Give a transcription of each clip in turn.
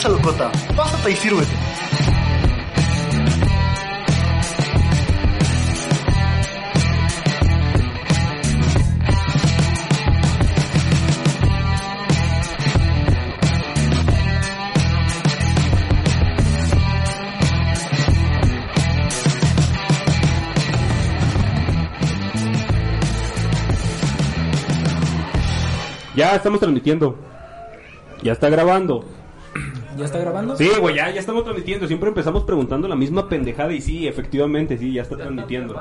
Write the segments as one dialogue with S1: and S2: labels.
S1: Casa Locota. Pásate y sírvete.
S2: Ya estamos transmitiendo. Ya está grabando.
S3: ¿Ya está grabando?
S2: Sí, güey, ya, ya estamos transmitiendo. Siempre empezamos preguntando la misma pendejada y sí, efectivamente, sí, ya está transmitiendo.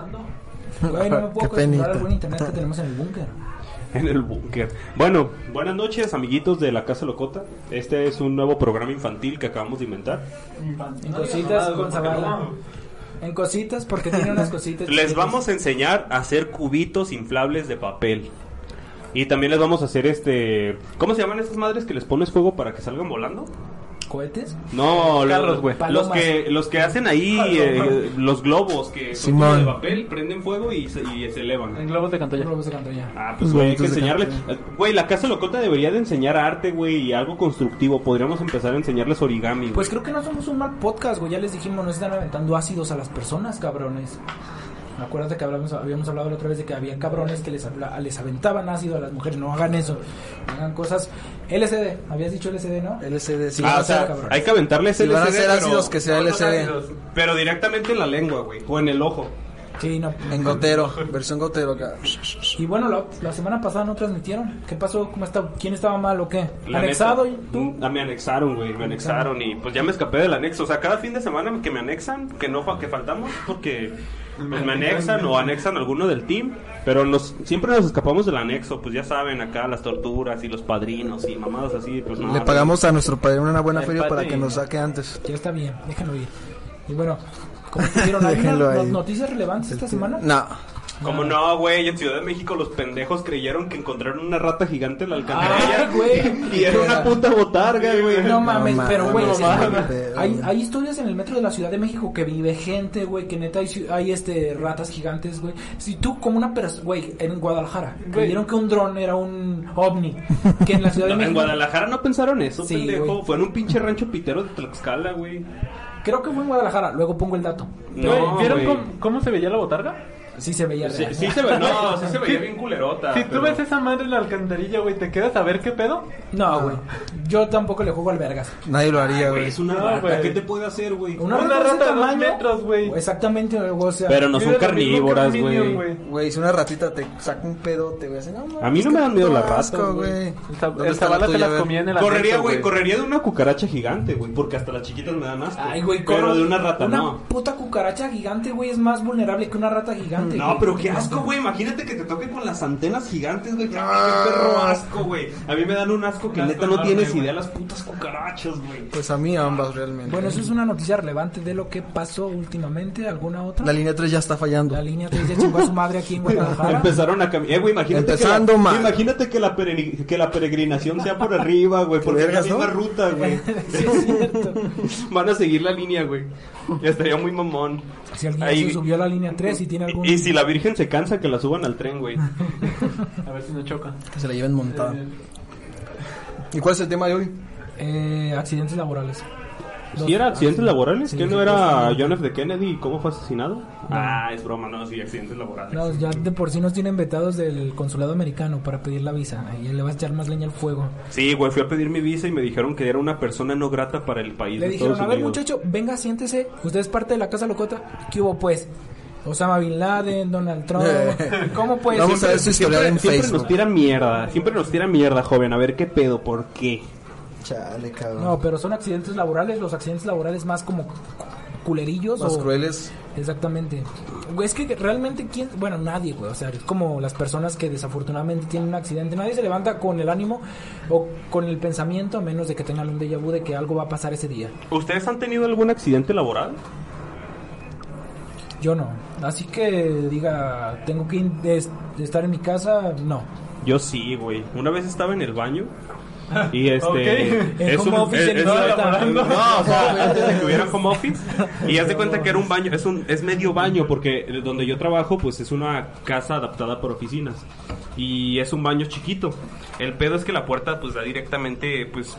S3: Güey, no me puedo
S4: Qué
S3: acostumbrar
S4: penita.
S3: al buen internet que tenemos en el búnker.
S2: En el búnker. Bueno, buenas noches, amiguitos de la Casa Locota. Este es un nuevo programa infantil que acabamos de inventar.
S3: En cositas con Zavala. En cositas, porque tiene unas cositas.
S2: Les
S3: chiquitas.
S2: vamos a enseñar a hacer cubitos inflables de papel. Y también les vamos a hacer este... ¿Cómo se llaman estas madres que les pones fuego para que salgan volando?
S3: ¿Cohetes?
S2: No,
S5: Carros,
S2: los,
S5: güey.
S2: los que los que hacen ahí eh, los globos que son como de papel, prenden fuego y se, y se
S5: En
S2: elevan.
S5: globos de Cantoya.
S3: Globos de Cantoya.
S2: Ah, pues güey, hay que enseñarles. Güey, la casa locota debería de enseñar arte, güey, y algo constructivo. Podríamos empezar a enseñarles origami. güey.
S3: Pues creo que no somos un mal podcast, güey. Ya les dijimos, nos están aventando ácidos a las personas, cabrones. Acuérdate que hablamos, habíamos hablado la otra vez de que había cabrones que les, habla- les aventaban ácido a las mujeres. No hagan eso. Hagan cosas. LCD, habías dicho LCD, ¿no?
S4: LCD, sí.
S2: Ah,
S3: va
S2: o
S3: a ser,
S2: sea,
S3: cabrón.
S2: hay que aventarles
S4: Si van a
S2: pero-
S4: ácidos, que sea LCD.
S2: Pero directamente en la lengua, güey, o en el ojo.
S3: Sí, no.
S4: En gotero, versión gotero acá.
S3: Y bueno, la, la semana pasada no transmitieron. ¿Qué pasó? ¿Cómo está? ¿Quién estaba mal o qué?
S2: La
S3: ¿Anexado?
S2: neta,
S3: ¿Y tú?
S2: Ah, me anexaron, güey, me anexaron y pues ya me escapé del anexo. O sea, cada fin de semana que me anexan, que no que faltamos, porque me anexan o anexan alguno del team, pero nos siempre nos escapamos del anexo, pues ya saben, acá las torturas y los padrinos y mamadas así, pues no.
S4: Le pagamos a nuestro padrino una buena feria para que nos saque antes.
S3: Ya está bien, déjenlo ir. Y bueno, ¿cómo estuvieron? ¿Hay unas
S4: ahí.
S3: noticias relevantes esta semana?
S4: No.
S2: Como no, güey, en Ciudad de México los pendejos creyeron que encontraron una rata gigante en la alcantarilla.
S3: Ay, güey.
S2: Y era una puta botarga, güey.
S3: No mames,
S4: No
S3: pero güey, sí, hay, hay historias en el metro de la Ciudad de México que vive gente, güey, que neta hay, hay, este ratas gigantes, güey. Si tú como una persona, güey, en Guadalajara, creyeron que un dron era un ovni, que en la Ciudad de
S2: No, en
S3: México
S2: Guadalajara no pensaron eso,
S3: Sí,
S2: pendejo.
S3: güey.
S2: Fue en un pinche rancho pitero de Tlaxcala, güey.
S3: Creo que fue en Guadalajara, luego pongo el dato.
S2: No,
S5: Güey, ¿Vieron cómo, cómo se veía la botarga?
S3: Sí se veía
S2: Sí,
S3: real.
S2: sí se ve, no, sí se veía bien culerota.
S5: Si tú
S2: pero-
S5: ves esa madre en la alcantarilla, güey, ¿te quedas a ver qué pedo?
S3: No, güey. Yo tampoco le juego al vergas.
S4: Nadie lo haría,
S2: Güey,
S4: güey.
S2: es una
S5: No,
S2: rata,
S5: güey.
S2: ¿qué te puede hacer, güey?
S3: Una,
S5: Una
S3: rata, de ese
S5: dos
S3: tamaño,
S5: metros, güey.
S3: Exactamente, o sea.
S2: Pero no son
S5: Mira lo mismo que
S2: carnívoras,
S5: Minion,
S2: güey.
S4: Güey, si una ratita te saca un pedo, te voy a decir, no,
S2: A mí no me dan miedo las ratas, güey.
S5: El zab-
S4: ¿Dónde
S5: El
S4: está la
S5: Zabala se
S4: tuya, a
S5: las
S4: ver?
S5: comía en el
S2: Correría,
S5: anexo,
S2: güey, correría de una cucaracha gigante, güey, porque hasta las chiquitas me dan asco.
S3: Ay, güey,
S2: Pero
S3: corro-
S2: de una rata
S3: una
S2: no.
S3: puta cucaracha gigante, güey, es más vulnerable que una rata gigante.
S2: No,
S3: güey.
S2: pero qué asco, güey. Imagínate que te toque con las antenas gigantes, güey. Qué perro asco, güey. A mí me dan un asco que neta no tienes idea las putas cucarachas, güey.
S4: Pues a mí ambas realmente.
S3: Bueno, eso es una noticia relevante de lo que pasó últimamente. ¿Alguna otra?
S4: La línea 3 ya está fallando.
S3: La línea 3 ya chingó a su madre aquí en Guadalajara.
S2: Empezaron a caminar. Eh, güey, imagínate.
S4: Empezando
S2: que la,
S4: mal.
S2: Imagínate que la, que la peregrinación sea por arriba, güey. Porque es la misma ruta, güey.
S3: Sí, es cierto.
S2: Van a seguir la línea, güey. Ya estaría muy mamón.
S3: Si alguien
S2: Ahí-
S3: se subió a la línea 3 y tiene algún...
S2: Y si la Virgen se cansa, que la suban al tren, güey.
S5: A ver si no choca.
S4: Que se la lleven montada. ¿Y cuál es el tema de hoy?
S3: Eh, accidentes laborales.
S2: ¿Sí era accidentes laborales?
S3: Sí,
S2: ¿Que
S3: sí,
S2: no era. John F. de Kennedy y cómo fue asesinado? Ah, es broma, no, sí, accidentes laborales.
S3: No, ya de por sí nos tienen vetados del consulado americano para pedir la visa. Y le vas a echar más leña al fuego.
S2: Sí, güey, fui a pedir mi visa y me dijeron que era una persona no grata para el país
S3: Le
S2: de
S3: dijeron,
S2: Estados
S3: a ver
S2: Unidos.
S3: muchacho, venga, siéntese. Usted es parte de la Casa Locota. ¿Qué hubo pues? Osama Bin Laden, Donald Trump. ¿Cómo pues?
S4: Vamos a ver su historial en
S2: Siempre
S4: Facebook.
S2: nos tira mierda, siempre nos tira mierda, joven. A ver qué pedo, ¿por qué?
S4: Chale, cabrón.
S3: No, pero son accidentes laborales, los accidentes laborales más como culerillos
S4: Más
S3: o
S4: crueles.
S3: exactamente. Güey, es que realmente quién, bueno, nadie, güey, o sea, es como las personas que desafortunadamente tienen un accidente, nadie se levanta con el ánimo o con el pensamiento a menos de que tengan un déjà vu de que algo va a pasar ese día.
S2: ¿Ustedes han tenido algún accidente laboral?
S3: Yo no. Así que diga, tengo que estar en mi casa, no.
S2: Yo sí, güey. Una vez estaba en el baño y este es
S3: home
S2: un-
S3: office
S2: es-
S3: en
S2: es- no, o sea, antes de que hubiera home office y haz de cuenta que era un baño, es un es medio baño porque donde yo trabajo pues es una casa adaptada para oficinas y es un baño chiquito. El pedo es que la puerta pues da directamente pues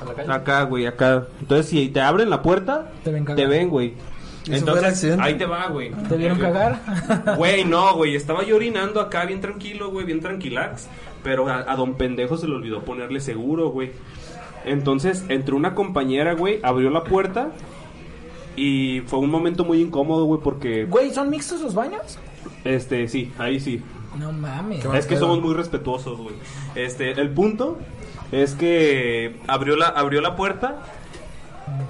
S5: a la calle.
S2: Acá, güey, acá. Entonces, si te abren la puerta,
S3: te ven,
S2: güey.
S4: ¿Eso fue el
S2: Entonces, ahí te va, güey.
S3: ¿Te vieron cagar?
S2: Güey, no, güey, estaba yo orinando acá bien tranquilo, güey, bien tranquilax. Pero a, a don pendejo se le olvidó ponerle seguro, güey. Entonces, entró una compañera, güey, abrió la puerta. Y fue un momento muy incómodo, güey, porque,
S3: Güey, ¿son mixtos los baños?
S2: este, sí, ahí sí.
S3: No mames.
S2: Es que somos muy respetuosos, güey. Este, el punto es que abrió la, abrió la puerta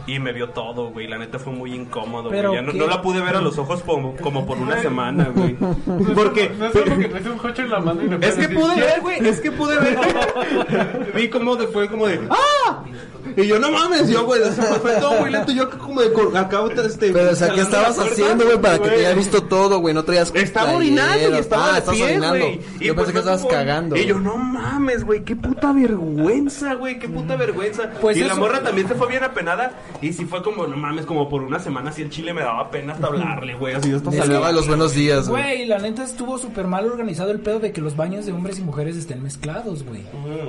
S2: y me vio todo, güey. La neta fue muy incómodo, güey.
S3: ¿Pero
S2: Ya no, no la pude ver a los ojos como, como por una semana, güey. Porque...
S5: No es como que traes un coche en la mano y le
S2: Es que
S5: decir,
S2: pude ver, güey, es que pude ver. Vi como de, fue como de ¡Ah! Y yo no mames, yo güey, fue todo muy lento, yo como de acabo de este
S4: Pero, o sea, ¿qué estabas
S2: puerta,
S4: haciendo, güey, para que te haya visto todo, güey? No traías
S2: Estaba orinando y
S4: playeras.
S2: estaba
S4: Ah,
S2: de pie, güey.
S4: Yo
S2: pues
S4: pensé que estabas
S2: como-
S4: cagando.
S2: Y yo, no mames, güey, qué puta vergüenza, güey, qué puta vergüenza.
S3: Pues
S2: y la morra también se fue bien apenada. Y sí fue como, no mames, como por una semana así el chile me daba pena hasta hablarle, güey. Así yo hasta
S4: Me
S2: salía.
S4: daba los buenos días, güey.
S3: Güey, la neta estuvo súper mal organizado el pedo de que los baños de hombres y mujeres estén mezclados, güey.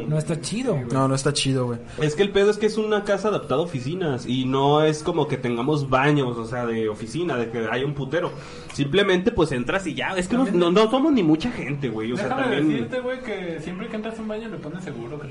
S3: No está chido, güey.
S4: No, no está chido, güey.
S2: Es que el pedo es que es una casa adaptada a oficinas y no es como que tengamos baños, o sea, de oficina, de que haya un putero. Simplemente pues entras y ya, es que no, no, no somos ni mucha gente, güey, o sea,
S5: Déjame
S2: también...
S5: decirte, güey, que siempre que entras a un baño le pones seguro, que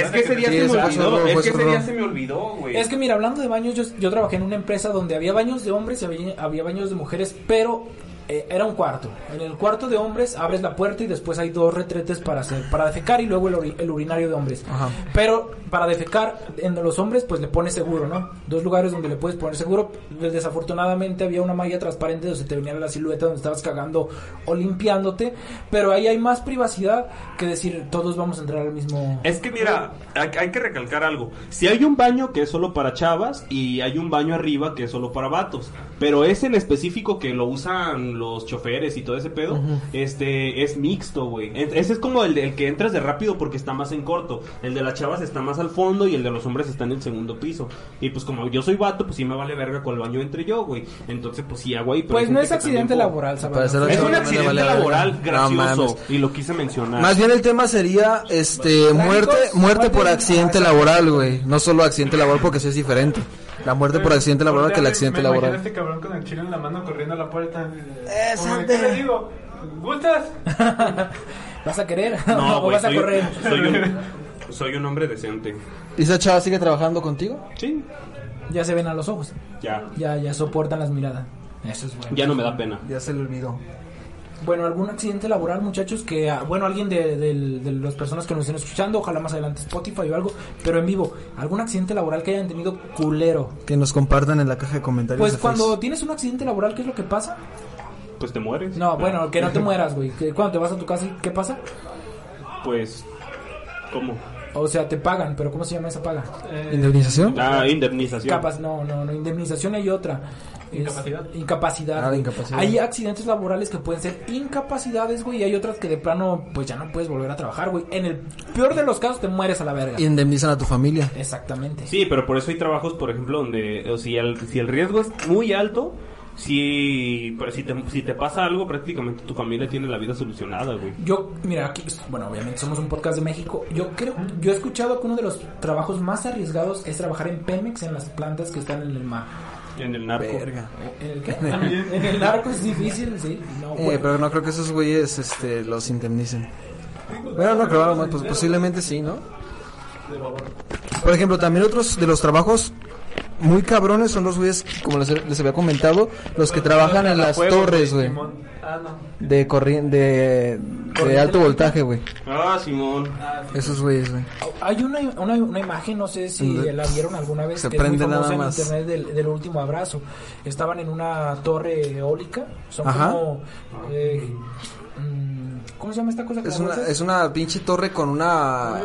S2: Es que ese día
S4: Sí,
S2: se me olvidó, es que ese día se me olvidó, güey.
S3: Es que mira, hablando de baños, yo, yo trabajé en una empresa donde había baños de hombres y había, había baños de mujeres, pero eh, era un cuarto. En el cuarto de hombres abres la puerta y después hay dos retretes para hacer, para defecar y luego el, ori- el urinario de hombres.
S4: Ajá.
S3: Pero para defecar en los hombres pues le pones seguro, ¿no? Dos lugares donde le puedes poner seguro. Desafortunadamente había una malla transparente donde se te venía la silueta donde estabas cagando o limpiándote, pero ahí hay más privacidad que decir todos vamos a entrar al mismo
S2: Es que mira, hay, hay que recalcar algo. Si hay un baño que es solo para chavas y hay un baño arriba que es solo para vatos, pero ese en específico que lo usan los choferes y todo ese pedo, este es mixto, güey. Ese es como el, de- el que entras de rápido porque está más en corto. El de las chavas está más al fondo y el de los hombres está en el segundo piso. Y pues como yo soy vato, pues sí me vale verga con el baño entre yo, güey. Entonces pues sí hago ahí. pero
S3: Pues no es accidente laboral, ¿sabes?
S2: Es un accidente
S4: vale
S2: laboral gracioso y lo quise mencionar.
S4: Más bien el tema sería, este, muerte, muerte por accidente laboral, güey. No solo accidente laboral porque eso es diferente. La muerte por accidente laboral que el accidente
S5: me
S4: laboral.
S5: este cabrón con el chile en la mano corriendo a la puerta.
S4: Eh.
S5: ¿Qué le digo? ¿Gustas?
S3: ¿Vas a querer?
S2: No,
S3: ¿O
S2: güey,
S3: vas a
S2: soy,
S3: correr?
S2: soy un, soy un hombre decente.
S4: ¿Y esa chava sigue trabajando contigo?
S2: Sí,
S3: Ya se ven a los ojos.
S2: ya.
S3: Ya, ya soportan las miradas. Eso es bueno.
S2: Ya no me da pena.
S4: Ya se le olvidó.
S3: Bueno, algún accidente laboral, muchachos, que, ah, bueno, alguien de, del- de las personas que nos estén escuchando, ojalá más adelante Spotify o algo, pero en vivo, algún accidente laboral que hayan tenido culero.
S4: Que nos compartan en la caja de comentarios.
S3: Pues
S4: de
S3: cuando tienes un accidente laboral, ¿qué es lo que pasa?
S2: Pues te mueres.
S3: No, bueno, que no te mueras, güey. Que Cuando te vas a tu casa, ¿qué pasa?
S2: Pues, ¿cómo?
S3: O sea, te pagan, pero ¿cómo se llama esa paga?
S4: ¿Indemnización?
S2: La indemnización.
S3: Capas, no, no, no, indemnización hay otra. Es-
S5: Incapacidad.
S3: incapacidad.
S4: Ah, incapacidad.
S3: Hay accidentes laborales que pueden ser incapacidades, güey, y hay otras que de plano, pues ya no puedes volver a trabajar, güey. En el peor de los casos te mueres a la verga.
S4: Indemnizan a tu familia.
S3: Exactamente.
S2: Sí, pero por eso hay trabajos, por ejemplo, donde o si, el, si el riesgo es muy alto, si, pero si, te, si te pasa algo, prácticamente tu familia tiene la vida solucionada, güey.
S3: Yo, mira, aquí, bueno, obviamente somos un podcast de México. Yo creo, yo he escuchado que uno de los trabajos más arriesgados es trabajar en Pemex, en las plantas que están en el mar.
S2: En el narco.
S4: Verga.
S3: ¿En el qué? en el narco es difícil, sí. No,
S4: Eh,
S3: bueno.
S4: pero no creo que esos güeyes este, los indemnicen. Bueno, no creo, pues posiblemente sí, ¿no? Por ejemplo, también otros de los trabajos muy cabrones son los güeyes, como les, les había comentado, los que trabajan en las torres, güey.
S5: Ah, no.
S4: de corriente, de, de alto voltaje, güey.
S2: Ah, Simón.
S4: Esos güeyes, güey.
S3: Hay una, una, una imagen, no sé si la vieron alguna vez,
S4: se
S3: que es muy
S4: prende nada
S3: en
S4: más.
S3: internet del, del último abrazo. Estaban en una torre eólica, son
S4: Ajá.
S3: como... eh, mm, ¿Cómo se llama esta cosa? que
S4: Es una, es una pinche torre con una...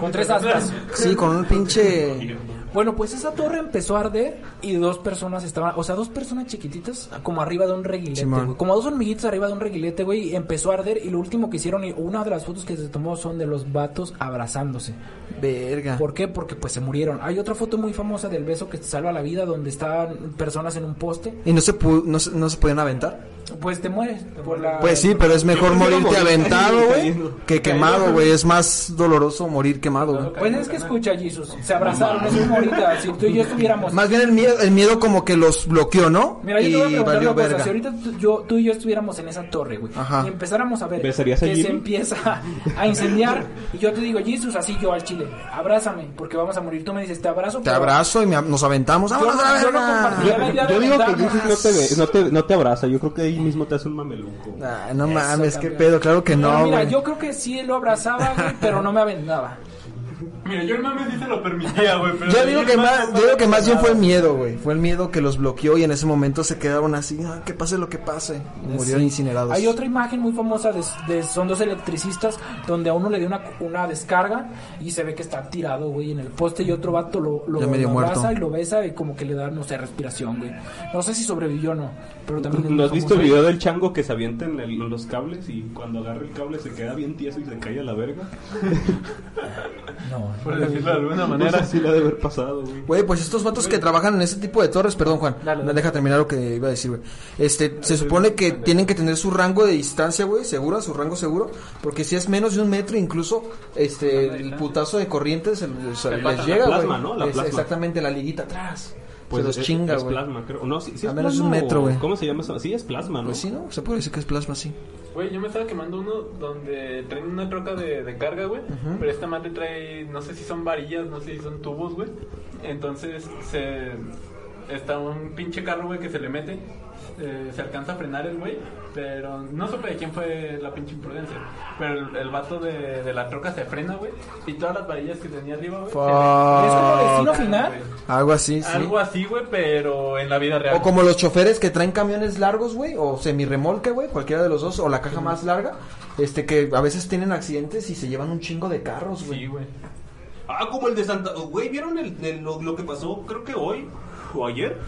S3: Con tres aspas.
S4: Sí, con un pinche...
S3: Bueno, pues esa torre empezó a arder y dos personas estaban, o sea, dos personas chiquititas como arriba de un reguilete, güey. Como dos hormiguitas arriba de un reguilete, güey, y empezó a arder y lo último que hicieron, y una de las fotos que se tomó son de los vatos abrazándose.
S4: Verga.
S3: ¿Por qué? Porque pues se murieron. Hay otra foto muy famosa del beso que te salva la vida donde estaban personas en un poste.
S4: ¿Y no se, pu- no, se- no se podían aventar?
S3: Pues te mueres por la...
S4: Pues sí, pero es mejor morirte
S2: morir
S4: aventado, güey, que quemado, güey. Es más doloroso morir quemado, güey.
S3: Pues es que escucha, Jesus. Se abrazaron, es como ahorita. Si tú y yo estuviéramos...
S4: Más bien el miedo, el miedo como que los bloqueó, ¿no?
S3: Mira, yo te voy a
S4: y
S3: preguntar
S4: valió
S3: una cosa. Si ahorita tú, yo, tú y yo estuviéramos en esa torre, güey,
S4: Ajá.
S3: y empezáramos a ver
S2: ¿Besarías a
S3: que se empieza a incendiar, y yo te digo, Jesus, así yo al chile, abrázame, porque vamos a morir. Tú me dices, te abrazo.
S4: Te abrazo y me- nos aventamos.
S3: Yo
S4: ¡Vámonos
S3: no-
S4: a la
S3: yo no
S4: verga!
S3: compartiría la idea de
S2: Yo digo que. Jesus no te, ve- no, te, no te abraza, yo creo que ahí mismo te hace un mameluco.
S4: No
S3: Eso,
S4: mames, qué pedo, claro que no,
S3: mira,
S4: güey.
S3: yo creo que sí lo abrazaba, güey, pero no me aventaba.
S5: Mira, yo el mame sí se lo permitía, güey. pero
S4: Yo digo que más, yo digo que más bien fue el miedo, güey. Fue el miedo que los bloqueó y en ese momento se quedaron así, ah, que pase lo que pase. Y murieron
S3: Sí.
S4: incinerados.
S3: Hay otra imagen muy famosa de, de- son dos electricistas donde a uno le dio una, una descarga y se ve que está tirado, güey, en el poste y otro vato lo, lo, abraza
S4: muerto.
S3: y lo besa y como que le da, no sé, respiración, güey. No sé si sobrevivió o no, pero también
S2: ¿No has visto el video del chango que se avienta en, el- en los cables y cuando agarra el cable se queda bien tieso y se cae a la verga?
S3: No,
S5: Por decirlo de alguna
S2: No
S5: manera.
S2: sé si le ha de haber pasado, güey.
S4: Güey, pues estos vatos que trabajan en ese tipo de torres, perdón Juan,
S3: Dale,
S4: no
S3: dale.
S4: deja terminar lo que iba a decir, güey. Este, se supone que tienen que tener su rango de distancia, güey, segura, su rango seguro, porque si es menos de un metro, incluso, este, el putazo de corriente se, se les llega,
S2: la
S4: güey.
S2: ¿no? La
S4: exactamente la liguita atrás.
S2: Pues
S4: se los
S2: es-
S4: chinga,
S2: es
S4: güey.
S2: plasma, creo. No, sí, sí
S4: A
S2: es
S4: menos de un
S2: plasma
S4: metro, güey.
S2: ¿Cómo se llama eso? Sí, es plasma, ¿no?
S4: Pues sí, ¿no? Se puede decir que es plasma, sí.
S5: Güey, yo me estaba quemando uno donde traen una troca de, de carga, güey. Pero esta madre trae, no sé si son varillas, no sé si son tubos, güey. Entonces, se. Está un pinche carro, güey, que se le mete. Eh, se alcanza a frenar el güey. Pero no supe de quién fue la pinche imprudencia. Pero el, el vato de, de la troca se frena, güey. Y todas las varillas que tenía arriba, güey.
S3: ¿Es como destino final?
S4: Algo así, sí.
S5: Algo así, güey, pero en la vida real.
S4: O como los choferes que traen camiones largos, güey, o semirremolque, güey, cualquiera de los dos, o la caja más larga, este que a veces tienen accidentes y se llevan un chingo de carros, güey.
S5: Sí, güey.
S2: Ah, como el de Santa... Güey, ¿vieron el, el- lo, lo que pasó creo que hoy o ayer?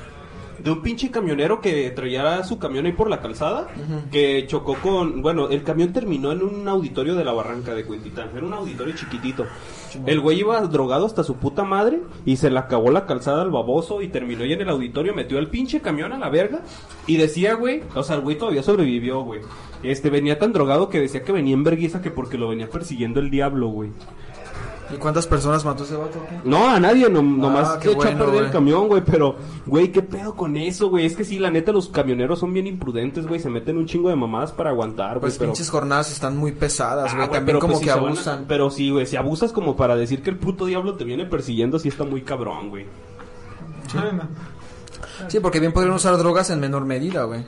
S2: De un pinche camionero que traía su camión ahí por la calzada, que chocó con... Bueno, el camión terminó en un auditorio de la barranca de Cuentitán, era un auditorio chiquitito. El güey iba drogado hasta su puta madre y se le acabó la calzada al baboso y terminó ahí en el auditorio, metió el pinche camión a la verga y decía, güey, o sea, el güey todavía sobrevivió, güey. Este, venía tan drogado que decía que venía en vergüenza que porque lo venía persiguiendo el diablo, güey.
S4: ¿Y cuántas personas mató ese vato? qué?
S2: No, a nadie, no, nomás
S4: qué
S2: se echó
S4: bueno,
S2: a perder
S4: güey.
S2: el camión, güey, pero, güey, ¿qué pedo con eso, güey? Es que sí, la neta, los camioneros son bien imprudentes, güey, se meten un chingo de mamadas para aguantar, güey,
S4: Pues
S2: pero...
S4: pinches jornadas están muy pesadas,
S2: Ah,
S4: güey. También
S2: pero
S4: como
S2: pues
S4: que
S2: a-
S4: abusan.
S2: pero sí, güey, si abusas como para decir que el puto diablo te viene persiguiendo, sí está muy cabrón, güey.
S4: Sí, porque bien podrían usar drogas en menor medida, güey.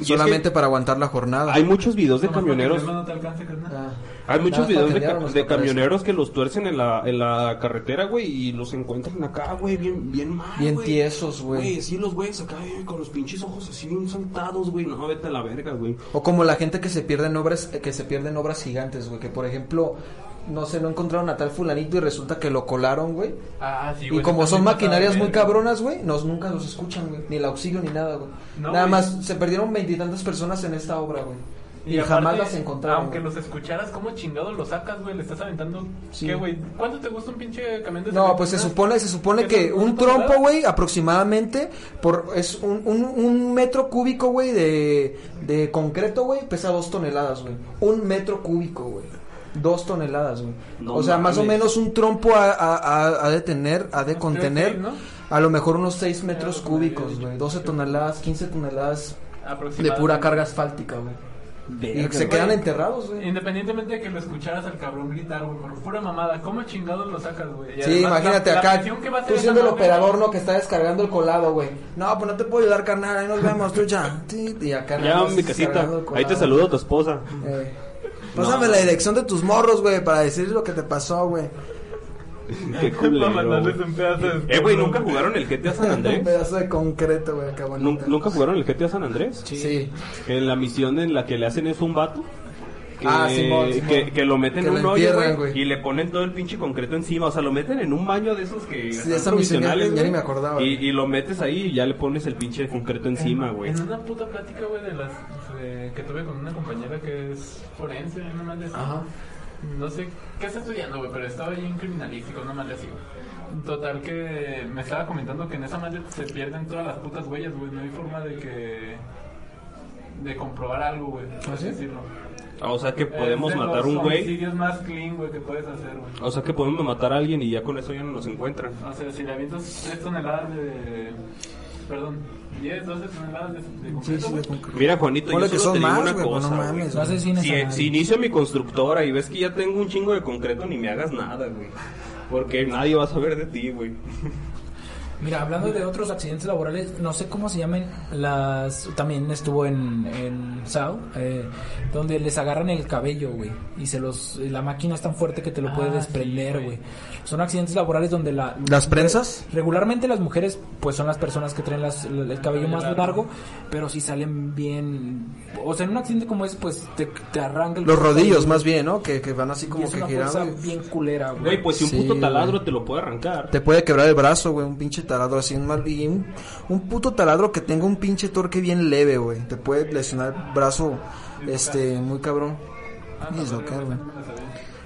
S2: Y es
S4: Solamente
S2: que
S4: para aguantar la jornada.
S2: Hay muchos videos de
S5: Nomás
S2: camioneros...
S5: no te alcance, carnal.
S4: Ah.
S2: Hay muchos videos de, ca- camioneros que los tuercen en la, en la carretera, güey, y los encuentran acá, güey, bien, bien mal,
S4: Bien
S2: güey.
S4: tiesos, güey.
S2: Güey, sí, los güeyes acá, güey, con los pinches ojos así bien saltados, güey, no, vete a la verga, güey.
S4: O como la gente que se pierde en obras, eh, que se pierde en obras gigantes, güey. Que por ejemplo, no sé, no encontraron a tal fulanito y resulta que lo colaron, güey.
S5: Ah, sí,
S4: Y
S5: güey.
S4: como
S5: eso
S4: son maquinarias muy cabronas, güey, nos nunca los escuchan, güey. Ni el auxilio ni nada, güey.
S5: No,
S4: nada
S5: güey.
S4: más, se perdieron veintitantas personas en esta obra, güey. Y, jamás
S5: aparte,
S4: las encontraron.
S5: Aunque
S4: güey.
S5: los escucharas, ¿cómo chingados los sacas, güey? Le estás aventando.
S4: Sí.
S5: ¿Qué, güey? ¿Cuánto te gusta un pinche camión de
S4: No, pues se supone, se supone
S5: ¿Qué
S4: que un
S5: ¿Una
S4: trompo, güey, aproximadamente, por, es un, un, un metro cúbico, güey, de, de concreto, güey, pesa dos toneladas, güey. Un metro cúbico, güey. Dos toneladas, güey.
S2: No
S4: o sea, más o menos un trompo ha, ha- de tener, ha de contener,
S5: tres, seis, ¿no?
S4: a lo mejor unos 6 metros
S5: había
S4: cúbicos, güey. 12 toneladas, 15 toneladas de pura carga asfáltica, güey.
S2: Verga,
S4: se
S2: güey.
S4: quedan enterrados, güey.
S5: Independientemente de que lo escucharas al cabrón gritar, güey, por pura mamada, ¿cómo chingados lo sacas, güey? Y
S4: Sí,
S5: además,
S4: imagínate
S5: la-
S4: acá,
S5: presión que va a hacer
S4: tú siendo el
S5: madre,
S4: operador,
S5: güey.
S4: ¿no? Que está descargando el colado, güey. No, pues no te puedo ayudar, carnal, ahí nos vemos, trucha. Y acá
S2: Ya, mi casita, ahí te saludo a tu esposa.
S4: Eh, Pásame la dirección de tus morros, güey, para decir lo que te pasó, güey.
S2: Qué
S5: Para
S2: culero,
S5: mandarles un pedazo de...
S2: Eh, güey, ¿nunca jugaron el GTA San
S4: Un
S2: Andrés?
S4: pedazo de concreto, güey, acá bonito.
S2: ¿Nun- ¿Nunca jugaron el GTA San Andrés?
S4: Sí.
S2: En la misión en la que le hacen eso a un vato. que,
S4: Ah, Simón, Simón.
S2: que, que lo meten
S4: Que
S2: en un hoyo, güey, y le ponen todo el pinche concreto encima. O sea, lo meten en un baño de esos que
S4: Sí,
S2: están
S4: esa misión ya-
S2: provisionales,
S4: ya ni me acordaba.
S2: Y, y lo metes ahí y ya le pones el pinche concreto encima, güey.
S5: En una puta plática, güey, de las de- que tuve con una compañera que es forense, no más de.
S4: Ajá.
S5: No sé qué está estudiando, güey, pero estaba ahí en criminalístico, no más de así, güey. Total que me estaba comentando que en esa madre se pierden todas las putas huellas, güey. No hay forma de que... de comprobar algo, güey. por así decirlo.
S2: Ah, O sea que
S5: Es
S2: podemos
S5: de
S2: matar
S5: los
S2: un güey.
S5: homicidios más clean, güey, que puedes hacer, güey.
S2: O sea que podemos matar a alguien y ya con eso ya no nos encuentran.
S5: O sea, si le avientas 3 toneladas de... Perdón, 10, 12 toneladas de, de
S4: Sí,
S5: concreto,
S4: sí,
S5: güey.
S4: de concreto.
S2: Mira, Juanito, yo
S4: que
S2: solo te digo
S4: más,
S2: una
S4: pues
S2: cosa,
S4: no mames.
S2: Si inicio mi constructora y ves que ya tengo un chingo de concreto, ni me hagas nada, güey. Porque nadie va a saber de ti, güey.
S3: Mira, hablando de otros accidentes laborales, no sé cómo se llaman las... También estuvo en, en Sao, eh, donde les agarran el cabello, güey. Y se los... La máquina es tan fuerte que te lo puede
S5: Ah,
S3: desprender,
S5: sí,
S3: güey.
S5: güey.
S3: Son accidentes laborales donde la...
S4: ¿Las prensas?
S3: Regularmente las mujeres, pues son las personas que traen las- el cabello más largo. pero si salen bien... O sea, en un accidente como ese, pues te, te arranca el...
S4: Los rodillos, más bien, ¿no? Que, que van así
S3: Y
S4: como
S3: es
S4: que
S3: una
S4: girando.
S3: bien culera, güey.
S2: Güey, pues si un
S4: Sí,
S2: puto taladro te lo puede arrancar.
S4: Te puede quebrar el brazo, güey, un pinche taladro así, un, mal, y un, un puto taladro que tenga un pinche torque bien leve, güey. Te puede lesionar el brazo, este, muy cabrón.
S5: Ah,
S4: Y es lo que, güey.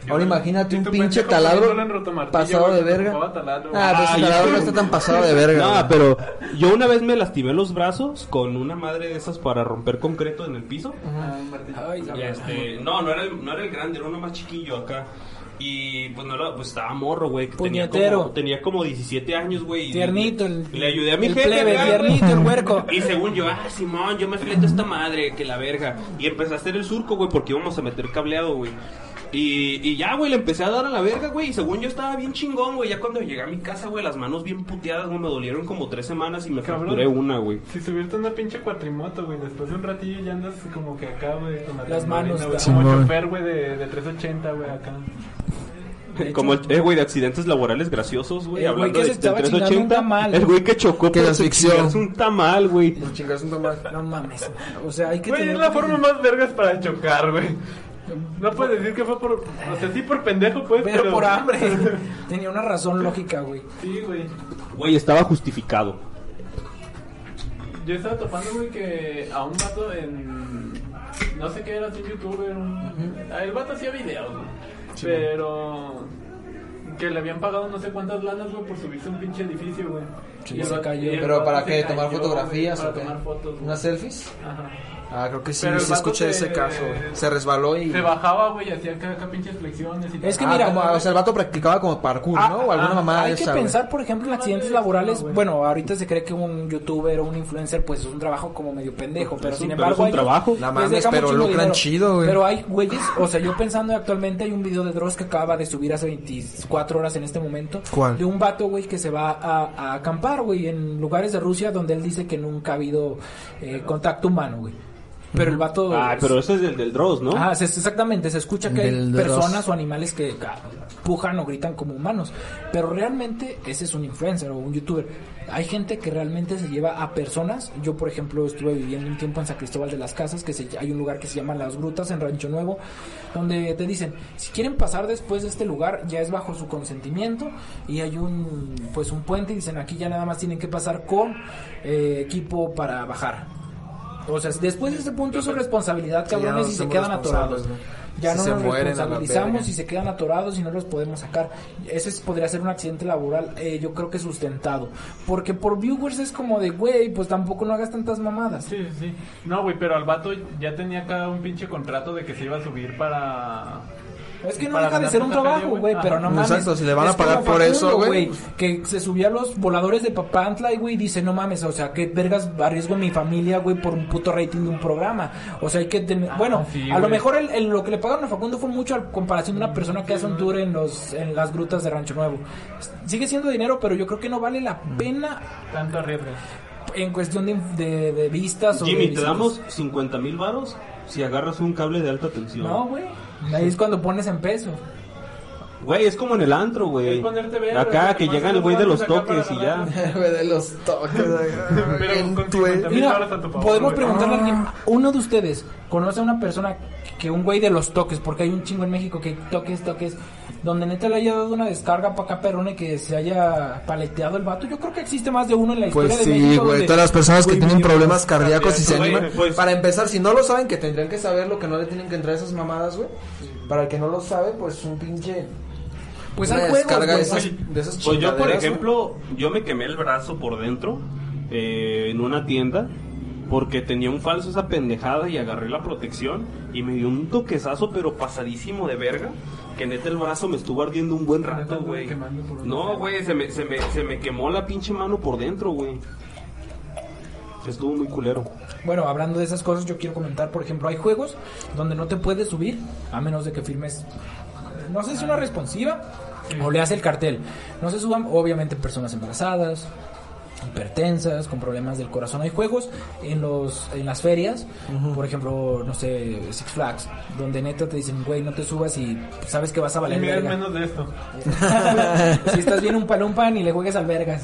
S4: Ahora imagínate un pinche taladro pasado de verga. Ah, pero ese
S2: Ay,
S4: taladro no está tan pasado de verga.
S2: No, pero yo una vez me lastimé los brazos con una madre de esas para romper concreto en el piso.
S3: Ay,
S2: este, no, no era, el, no era el grande, era uno más chiquillo acá. Y pues no era, pues estaba morro, güey. que Tenía
S3: Puñetero.
S2: como, tenía como 17 años, güey.
S3: Tiernito, el-
S2: Le ayudé a mi
S3: el
S2: jefe.
S3: plebe, tiernito, el huerco.
S2: Y según yo, ah, Simón, yo me fleto esta madre, que la verga. Y empecé a hacer el surco, güey, porque íbamos a meter cableado, güey. Y, y ya, güey, le empecé a dar a la verga, güey. Y según yo estaba bien chingón, güey. Ya cuando llegué a mi casa, güey, las manos bien puteadas, güey, me dolieron como tres semanas y me
S5: Cabrón.
S2: fracturé una, güey.
S5: Si subirte una pinche cuatrimoto, güey, después de un ratillo ya andas como que acá, güey, con la
S3: Las manos,
S5: güey,
S3: sí,
S5: como
S4: güey.
S5: chofer, güey, de, de 380, güey, acá.
S3: Hecho-
S2: Como el, eh, güey, de accidentes laborales graciosos, güey.
S3: El güey
S2: Hablando
S3: que se
S2: de,
S3: estaba
S2: del
S3: chingando un
S2: 380.
S3: tamal.
S2: El güey que chocó
S4: Que
S2: por chingarse un tamal, güey.
S4: Por chingarse un tamal.
S3: No mames. O sea, hay que
S5: Güey,
S3: tener...
S5: es la forma más vergas para chocar, güey. No puedes decir que fue por... O sea, sí por pendejo, pues,
S3: Pero por hambre. Tenía una razón lógica, güey.
S5: Sí, güey.
S2: Güey, estaba justificado.
S5: Yo estaba topando, güey, que a un vato en... No sé qué era, un youtuber, un... El vato hacía videos, güey. Pero... Que le habían pagado no sé cuántas lanas, güey, por subirse a un pinche edificio, güey.
S3: Sí,
S5: Y
S3: se cayó.
S4: ¿Pero para qué? ¿Tomar
S5: cayó,
S4: fotografías
S5: güey,
S4: o qué?
S5: Para tomar fotos, güey.
S4: ¿Unas selfies?
S5: Ajá.
S4: Ah, creo que sí,
S5: Pero se-
S4: ese caso. Se resbaló y...
S5: Se bajaba, güey, y hacía acá, pinches flexiones y
S3: Es que
S4: Ah,
S3: mira,
S4: como- o sea, el vato practicaba como parkour,
S3: Ah,
S4: ¿no? O alguna
S5: ah,
S4: mamada
S3: Hay que pensar, por ejemplo, en accidentes
S5: no,
S3: laborales.
S5: no, güey.
S3: bueno, ahorita se cree que un youtuber o un influencer, pues es un trabajo como medio pendejo. Pero sin embargo,
S2: pero es un trabajo.
S4: La mames, pero lucran chido, güey.
S3: Pero hay güeyes, o sea, yo pensando actualmente, hay un video de Dross que acaba de subir hace 24 horas en este momento.
S4: ¿Cuál?
S3: De un vato, güey, que se va a, a acampar, güey, en lugares de Rusia donde él dice que nunca ha habido eh, contacto humano, güey. Pero el vato.
S2: Ah, pero ese es del, del Dross, ¿no?
S3: Ah, se- exactamente, se escucha que hay
S4: Dross.
S3: personas o animales que pujan o gritan como humanos, pero realmente ese es un influencer o un youtuber. Hay gente que realmente se lleva a personas. Yo, por ejemplo, estuve viviendo un tiempo en San Cristóbal de las Casas, que se- hay un lugar que se llama Las Grutas en Rancho Nuevo, donde te dicen, si quieren pasar después de este lugar, ya es bajo su consentimiento y hay un pues un puente y dicen, aquí ya nada más tienen que pasar con eh, equipo para bajar. O sea, después de este punto es su responsabilidad, cabrones,
S4: no
S3: y se quedan atorados. Ya
S4: Si
S3: no
S4: se
S3: nos responsabilizamos y se quedan atorados y no los podemos sacar. Ese es- podría ser un accidente laboral, eh, yo creo que sustentado. Porque por viewers es como de, güey, pues tampoco no hagas tantas mamadas.
S5: Sí, sí, sí. No, güey, pero al vato ya tenía acá un pinche contrato de que se iba a subir para...
S3: Es que no deja de ser un trabajo,
S5: güey.
S3: pero no mames.
S4: Exacto, si le van a pagar por eso, güey.
S3: Que se subía a los voladores de Papantla y, güey, dice, no mames, o sea, que vergas arriesgo a mi familia, güey, por un puto rating de un programa. O sea, hay que tener... bueno,
S5: sí,
S3: a lo mejor el, el- lo que le pagaron a Facundo fue mucho a comparación de una persona que hace un tour en, los, en las grutas de Rancho Nuevo. Sigue siendo dinero, pero yo creo que no vale la pena
S5: Tanto arriesgo.
S3: en cuestión de, de, de vistas o de
S2: Jimmy, te damos 50 mil varos si agarras un cable de alta tensión.
S3: No, güey. Ahí es cuando pones en peso.
S2: Güey, es como en el antro, güey.
S5: Verde,
S2: Acá que llega el güey de los toques y ya.
S4: Güey, de los toques.
S5: Pero
S4: en
S5: con
S4: tu-
S5: 50 mil
S3: Mira, podemos preguntarle a alguien, uno de ustedes conoce a una persona que un güey de los toques, porque hay un chingo en México que toques, toques, donde neta le haya dado una descarga para acá perrone que se haya paleteado el vato. Yo creo que existe más de uno en la historia
S4: Pues
S3: de
S4: sí,
S3: México.
S4: güey. Todas las personas que tienen problemas cardíacos y se animan.
S2: pues-
S4: Para empezar, si no lo saben, que tendrían que saberlo, que no le tienen que entrar esas mamadas, güey. Para el que no lo sabe, pues un pinche.
S3: Pues hay juegos, güey.
S4: de esas, de esas
S2: Pues yo, por ejemplo, yo me quemé el brazo por dentro eh, en una tienda porque tenía un falso esa pendejada y agarré la protección y me dio un toquezazo pero pasadísimo de verga que neta el brazo me estuvo ardiendo un buen rato, güey. No, güey, se me, se, me, se me quemó la pinche mano por dentro, güey. Estuvo muy culero.
S3: Bueno, hablando de esas cosas, yo quiero comentar, por ejemplo, hay juegos donde no te puedes subir a menos de que firmes, no sé si una responsiva o le hace el cartel. No se suban, obviamente, personas embarazadas, hipertensas, con problemas del corazón. Hay juegos en los en las ferias, por ejemplo, no sé, Six Flags, donde neta te dicen, güey, no te subas y sabes que vas a
S5: Y
S3: valer
S5: mira,
S3: verga.
S5: menos de esto.
S3: si estás bien un palumpan y le juegues al vergas.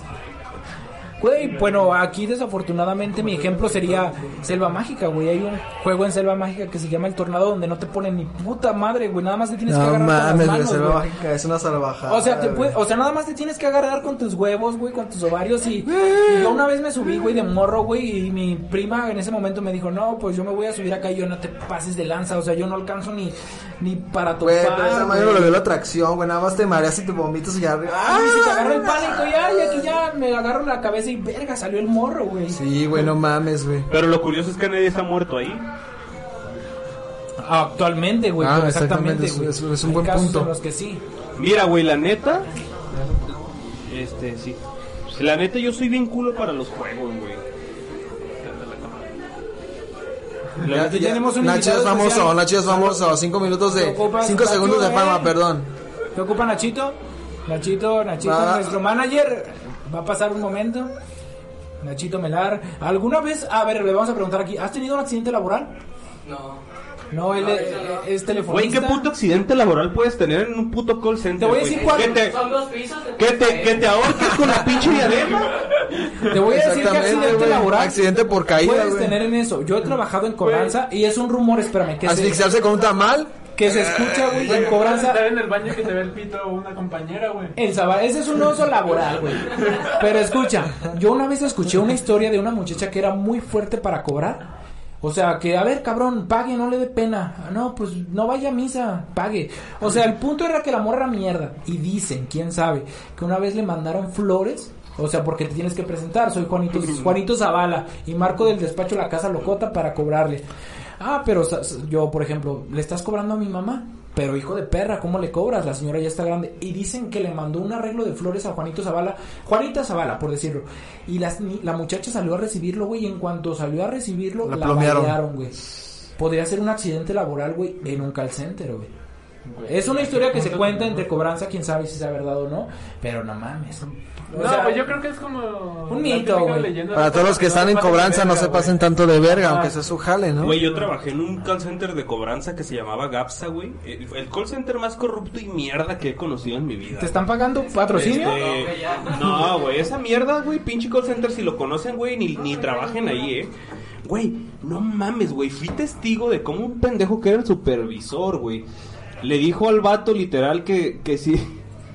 S3: Güey, bueno, aquí desafortunadamente mi ejemplo sería Selva Mágica, güey. Hay un juego en Selva Mágica que se llama El Tornado donde no te ponen ni puta madre, güey. Nada más te tienes que agarrar
S4: mames,
S3: con
S4: güey,
S3: las manos,
S4: selva
S3: güey.
S4: mágica es una salvajada.
S3: O sea, te
S4: güey.
S3: puede- o sea, nada más te tienes que agarrar con tus huevos, güey, con tus ovarios y, y yo una vez me subí, güey, de morro, güey, y mi prima en ese momento me dijo, no, pues yo me voy a subir acá y yo no te pases de lanza, o sea, yo no alcanzo ni, ni para
S4: Güey,
S3: topar,
S4: pero esa madre
S3: güey.
S4: veo la atracción, güey. Nada más te mareas y te vomitas y ya.
S3: Ah, si te agarro el pánico ya, y aquí ya me agarro la cabeza y verga, salió el morro, güey.
S4: Sí, güey, no mames, güey.
S2: Pero lo curioso es que nadie está muerto ahí.
S3: Actualmente, güey,
S4: Ah, exactamente,
S3: exactamente,
S4: es-
S3: güey.
S4: es- es un
S3: Hay
S4: buen
S3: casos
S4: punto.
S3: en los que sí.
S2: Mira, güey, la neta. Este, sí. La neta, yo soy bien culo para los juegos, güey. La
S4: Ya,
S2: neta,
S4: ya,
S3: tenemos un
S4: Nacho es famoso. Nacho es famoso. Cinco minutos de. Cinco segundos de
S3: eh.
S4: fama, perdón.
S3: ¿Qué ocupa Nachito? Nachito, Nachito,
S4: Va.
S3: nuestro manager. Va a pasar un momento. Nachito Melar. ¿Alguna vez, a ver, le vamos a preguntar aquí, ¿has tenido un accidente laboral?
S6: No.
S3: No, él es, es
S2: Güey,
S3: telefonista.
S2: ¿qué puto accidente laboral puedes tener en un puto call center?
S3: Te voy a decir cuál-
S2: Que te,
S6: Son dos pisos.
S2: que te, que te ahorques con la pinche diadema.
S3: Te voy a decir que accidente
S4: güey.
S3: laboral
S4: Accidente por caída,
S3: puedes tener en eso. Yo he trabajado en cobranza y es un rumor, espérame, que se,
S4: Asfixiarse con un tamal.
S3: Que se escucha, güey, en cobranza.
S5: Estar en el baño que te ve el pito una compañera, güey.
S3: El Zaba- ese es un oso laboral, güey. Pero escucha, yo una vez escuché una historia de una muchacha que era muy fuerte para cobrar. O sea, que, a ver, cabrón, pague, no le dé pena. No, pues no vaya a misa, pague. O sea, el punto era que la morra mierda. Y dicen, quién sabe, que una vez le mandaron flores. O sea, porque te tienes que presentar. Soy Juanito, Juanito Zavala. Y marco del despacho La Casa Locota para cobrarle. Ah, pero yo, por ejemplo, le estás cobrando a mi mamá. Pero hijo de perra, ¿cómo le cobras? La señora ya está grande. Y dicen que le mandó un arreglo de flores a Juanito Zavala. Juanita Zavala, por decirlo. Y las ni- la muchacha salió a recibirlo, güey. Y en cuanto salió a recibirlo,
S4: La
S3: la, balearon, güey. Podría ser un accidente laboral, güey, en un call center, güey. Es una historia que se cuenta entre cobranza, quién sabe si sea verdad o no. Pero no mames. O
S5: No,
S3: sea,
S5: pues yo creo que es como.
S3: Un mito, güey.
S4: Para todos los que están en cobranza, no se pasen tanto de verga,
S3: Ah.
S4: aunque sea su jale, ¿no?
S2: Güey, yo trabajé en un call center de cobranza que se llamaba Gapsa, güey. El, el call center más corrupto y mierda que he conocido en mi vida.
S3: ¿Te están pagando patrocinio?
S2: Este, no, güey, esa mierda, güey, pinche call center, si lo conocen, güey, ni, ni trabajen ahí, eh. Güey, no mames, güey, fui testigo de cómo un pendejo que era el supervisor, güey, le dijo al vato literal que, que sí.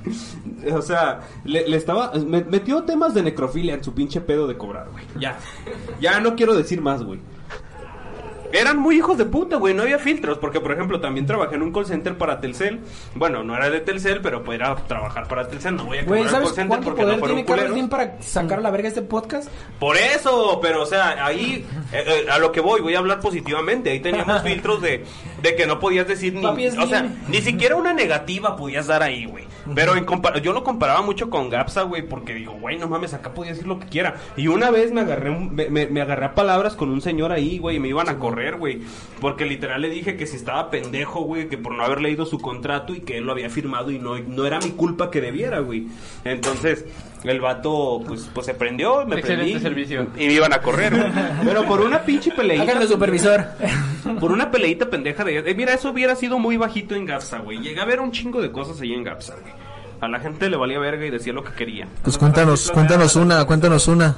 S2: O sea, le, le estaba. me- metió temas de necrofilia en su pinche pedo de cobrar, güey. Ya. Ya no quiero decir más, güey. Eran muy hijos de puta, güey, no había filtros, porque por ejemplo también trabajé en un call center para Telcel. Bueno, no era de Telcel, pero pues era trabajar para Telcel, no voy a
S3: Güey, ¿sabes
S2: call center
S3: cuánto
S2: porque no
S3: poder
S2: fueron
S3: tiene Carlos. Slim para sacar la verga este podcast?
S2: Por eso, pero o sea, ahí eh, eh, a lo que voy, voy a hablar positivamente. Ahí teníamos filtros de, de que no podías decir ni,
S3: Papi,
S2: o sea, ni siquiera una negativa podías dar ahí, güey. Pero en yo lo comparaba mucho con Gapsa, güey, porque digo, güey, no mames, acá podía decir lo que quiera. Y una vez me agarré un- me, me- me agarré a palabras con un señor ahí, güey, y me iban a correr correr, güey. Porque literal le dije que si estaba pendejo, güey, que por no haber leído su contrato y que él lo había firmado y no, no era mi culpa que debiera, güey. Entonces, el vato, pues, pues se prendió, me
S5: Excelente
S2: prendí,
S5: servicio.
S2: Y me iban a correr, güey. Pero por una pinche peleita.
S3: Supervisor.
S2: Por una peleita pendeja de... eh, mira, eso hubiera sido muy bajito en Gapsa, güey. Llegué a ver un chingo de cosas ahí en Gapsa, güey. A la gente le valía verga y decía lo que quería.
S4: Pues cuéntanos, cuéntanos una, cuéntanos una.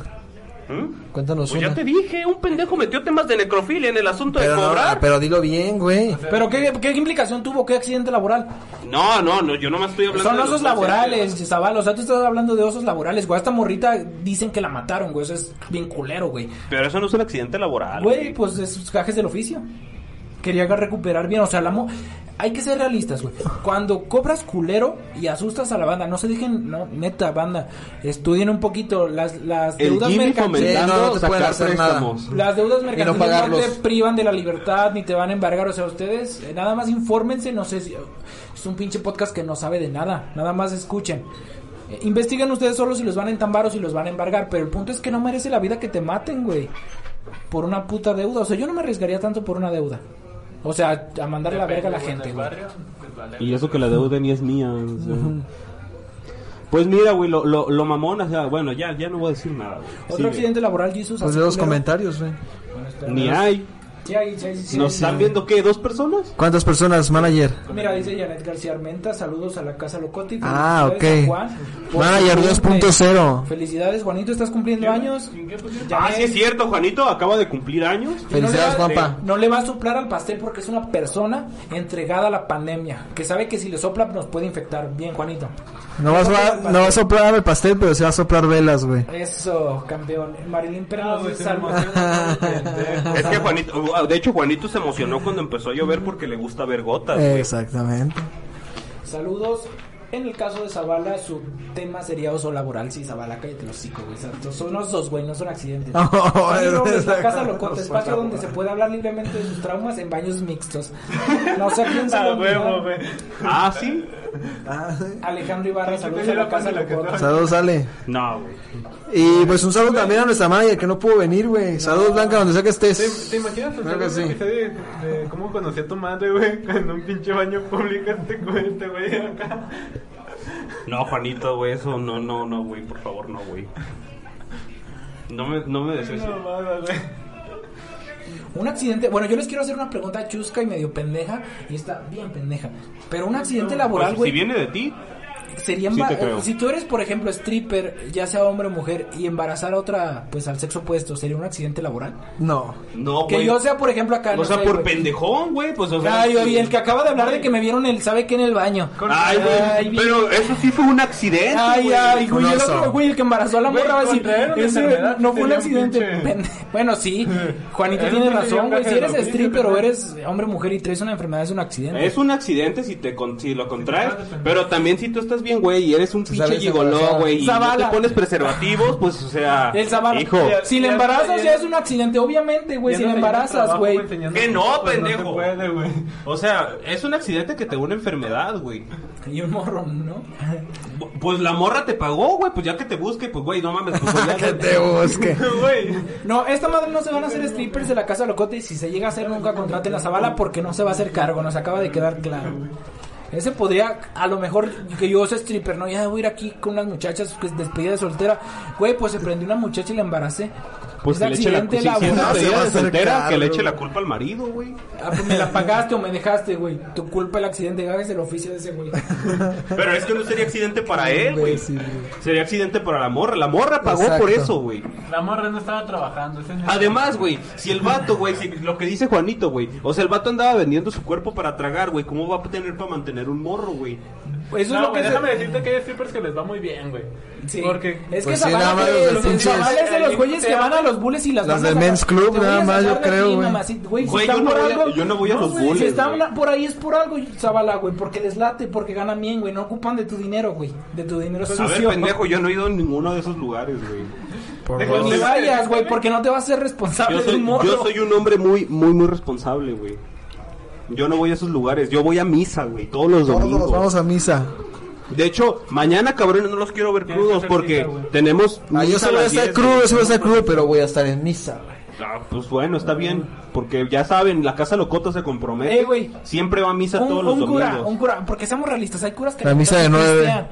S2: ¿Mm?
S4: Cuéntanos
S2: Pues
S4: una.
S2: ya te dije, un pendejo metió temas de necrofilia en el asunto
S4: Pero,
S2: de
S4: no,
S2: cobrar.
S4: pero dilo bien, güey.
S3: Pero ¿qué, ¿qué implicación tuvo? ¿Qué accidente laboral?
S2: No, no, no, yo no me estoy hablando
S3: Son
S2: de
S3: osos laborales, Zabal. O sea, tú estás hablando de osos laborales, güey. Esta morrita dicen que la mataron, güey. Eso es bien culero, güey.
S2: Pero eso no es un accidente laboral.
S3: Güey, pues es gajes del oficio. Quería recuperar bien, o sea, la mo- hay que ser realistas, güey. Cuando cobras culero y asustas a la banda, no se dejen, no, neta, banda, estudien un poquito las, las deudas mercantiles.
S4: No,
S2: sacar
S4: hacer nada.
S3: Las deudas mercantiles no te privan de la libertad ni te van a embargar. O sea, ustedes eh, nada más infórmense. No sé si es un pinche podcast que no sabe de nada. Nada más escuchen. Eh, investiguen ustedes solos si los van a entambar o si los van a embargar. Pero el punto es que no merece la vida que te maten, güey. Por una puta deuda. O sea, yo no me arriesgaría tanto por una deuda. O sea, a mandarle la verga a la gente, güey.
S2: Y eso que la deuda ni es mía. o sea. Pues mira, güey, lo, lo, lo mamón, o sea, bueno, ya, ya no voy a decir nada, güey.
S3: Otro
S2: Sigue.
S3: accidente laboral, Jesus.
S4: Pues de los comentarios, güey.
S3: Bueno, espera.
S2: Ni hay.
S3: Sí, hay, sí, hay, sí,
S2: ¿Nos
S3: sí.
S2: están viendo qué? ¿Dos personas?
S4: ¿Cuántas personas, manager?
S3: Mira, dice Janet García Armenta, saludos a la Casa Locote. y
S4: Ah, ok.
S3: a Juan
S4: Manager
S3: su cumple.
S4: 2.0.
S3: Felicidades, Juanito, estás cumpliendo años.
S2: Ah, sí es cierto, Juanito acaba de cumplir años.
S4: Felicidades,
S3: no va-
S4: Juanpa.
S3: No le va a soplar al pastel porque es una persona entregada a la pandemia, que sabe que si le sopla nos puede infectar. Bien, Juanito.
S4: No va, a soplar, no va a soplar el pastel, pero se va a soplar velas, güey.
S3: Eso, campeón. Marilyn Pérez
S5: No, pendejo.
S2: Es que Juanito, uh, de hecho Juanito se emocionó cuando empezó a llover porque le gusta ver gotas, güey.
S4: Exactamente.
S3: Saludos. En el caso de Zavala, su tema sería oso laboral. Sí, Zavala, cállate los hocico, güey. O sea, Son osos, güey, no son accidentes.
S4: Oh, es-
S3: la casa locote, espacio donde se puede hablar libremente de sus traumas en baños mixtos. No sé quién se
S5: A
S3: lo
S5: huevo,
S3: olvidó.
S5: güey.
S2: Ah, sí.
S4: Ah, sí.
S3: Alejandro Ibarra, saludos a la casa locote.
S4: Saludos, Ale.
S2: No, güey.
S4: Y pues un saludo también a nuestra manager que no pudo venir, güey. Saludos, Blanca, donde sea que
S5: ¿Te,
S4: estés.
S5: te imaginas
S4: Claro que
S5: un
S4: sí.
S5: episodio de, de cómo conocí a tu madre, güey? En un pinche baño público este güey, este güey acá.
S2: No, Juanito, güey, eso no, no, no, güey, por favor, no, güey. No me, no me desees.
S5: No.
S3: Un accidente, bueno, yo les quiero hacer una pregunta chusca y medio pendeja, y está bien pendeja. Pero un accidente laboral,
S2: Pues,
S3: güey,
S2: si viene de ti,
S3: sería
S2: sí
S3: emba-
S2: te creo.
S3: si tú eres, por ejemplo, stripper, ya sea hombre o mujer, y embarazar a otra, pues al sexo opuesto, ¿sería un accidente laboral?
S4: No.
S2: no,
S3: Que yo sea, por ejemplo, acá.
S2: O
S3: no
S2: sea,
S3: sé,
S2: por pendejón, güey, pues, o sea.
S3: Ay, oye, el que acaba de hablar de que me vieron el, ¿sabe qué? En el baño.
S2: Ay, güey, pero eso sí fue un accidente,
S3: Ay, ay, güey, el otro güey, el que embarazó a la morra va a decir,
S5: contraer una
S3: ese
S5: enfermedad
S3: no fue un accidente.
S5: pinche-
S3: Bueno, sí, Juanito tiene razón, güey, si eres stripper o eres hombre, mujer y traes una enfermedad es un accidente.
S2: Es un accidente si te si lo contraes, pero también si tú estás bien, güey, y eres un pinche gigoló, güey, y no te pones preservativos, pues, o sea,
S3: El Zavala.
S2: hijo,
S3: Si le
S5: Ya-
S3: embarazas
S5: ya-
S3: ya es un accidente, obviamente, güey, si
S5: no
S3: le embarazas, güey.
S2: Que no, pendejo.
S5: Puede, güey.
S2: o sea, es un accidente que te da una enfermedad, güey.
S3: Y un morro, ¿no?
S2: Pues la morra te pagó, güey, pues ya que te busque, pues, güey, no mames, pues ya
S4: Que te busque.
S5: Güey.
S3: No, esta madre no se van a hacer strippers de la casa locote y si se llega a hacer nunca contraten la Zavala porque no se va a hacer cargo, nos acaba de quedar claro. Ese podría, a lo mejor, que yo sea stripper, ¿no? Ya voy a ir aquí con unas muchachas, pues despedida de soltera. Güey, pues se prendió una muchacha y la embaracé.
S2: Pues
S3: Es
S2: que le eche la
S3: accidente
S2: si- si es
S3: laboral.
S4: se
S2: despedida
S4: va a
S2: de
S4: hacer
S2: soltera, que
S4: cargo,
S2: le eche la culpa al marido, güey.
S3: Ah, pues me la pagaste o me dejaste, güey. Tu culpa el accidente, hagas el oficio de ese güey.
S2: Pero es que no sería accidente para él, güey. Sería accidente para la morra. La morra pagó
S4: Exacto.
S2: por eso, güey.
S5: La morra no estaba trabajando. ese no-
S2: Además, güey, si el vato, güey, si lo que dice Juanito, güey, o sea, el vato andaba vendiendo su cuerpo para tragar, güey, ¿cómo va a tener para mantener un morro, güey?
S3: Eso es lo
S5: güey,
S3: que se-
S5: déjame decirte que hay strippers que les va muy bien, güey.
S3: Sí.
S5: Porque
S3: es que
S4: Pues sí, nada más los de pinches-
S3: los güeyes que van a los bulles y las
S4: Las del
S3: a-
S4: Men's Club,
S3: a
S4: nada más, yo creo, güey.
S3: mamacita. Güey, si
S2: Güey,
S3: están
S2: yo no voy a-
S3: algo-
S2: yo no voy a los bulles,
S3: Si están
S2: güey.
S3: por ahí es por algo, Zavala, güey, porque les late, porque ganan bien, güey. No ocupan de tu dinero, güey. De tu dinero
S2: A ver,
S3: sucio.
S2: pendejo, yo no he ido a ninguno de esos lugares, güey.
S4: Por
S3: Pues ni vayas, güey, porque no te vas a ser responsable
S2: Yo
S3: de
S2: soy,
S3: un morro.
S2: yo soy un hombre muy, muy, muy responsable, güey. Yo no voy a esos lugares, yo voy a misa, güey, todos los domingos.
S4: Todos vamos a misa.
S2: De hecho, mañana, cabrones, no los quiero ver
S5: Tienes que
S2: crudos
S5: hacer
S2: porque
S5: güey.
S2: tenemos...
S4: Ah, yo
S2: misa
S4: sí voy a
S2: las
S4: estar
S2: 10,
S4: crudo,
S2: güey.
S4: sí voy a estar crudo, pero voy a estar en misa, güey.
S2: Ah, pues bueno, está bien. Porque ya saben, la casa locota se compromete.
S3: Eh, güey.
S2: Siempre va a misa
S3: un,
S2: todos los
S3: un cura,
S2: domingos.
S3: un cura, porque seamos realistas, hay curas que
S4: La misa de nueve.
S3: pistear.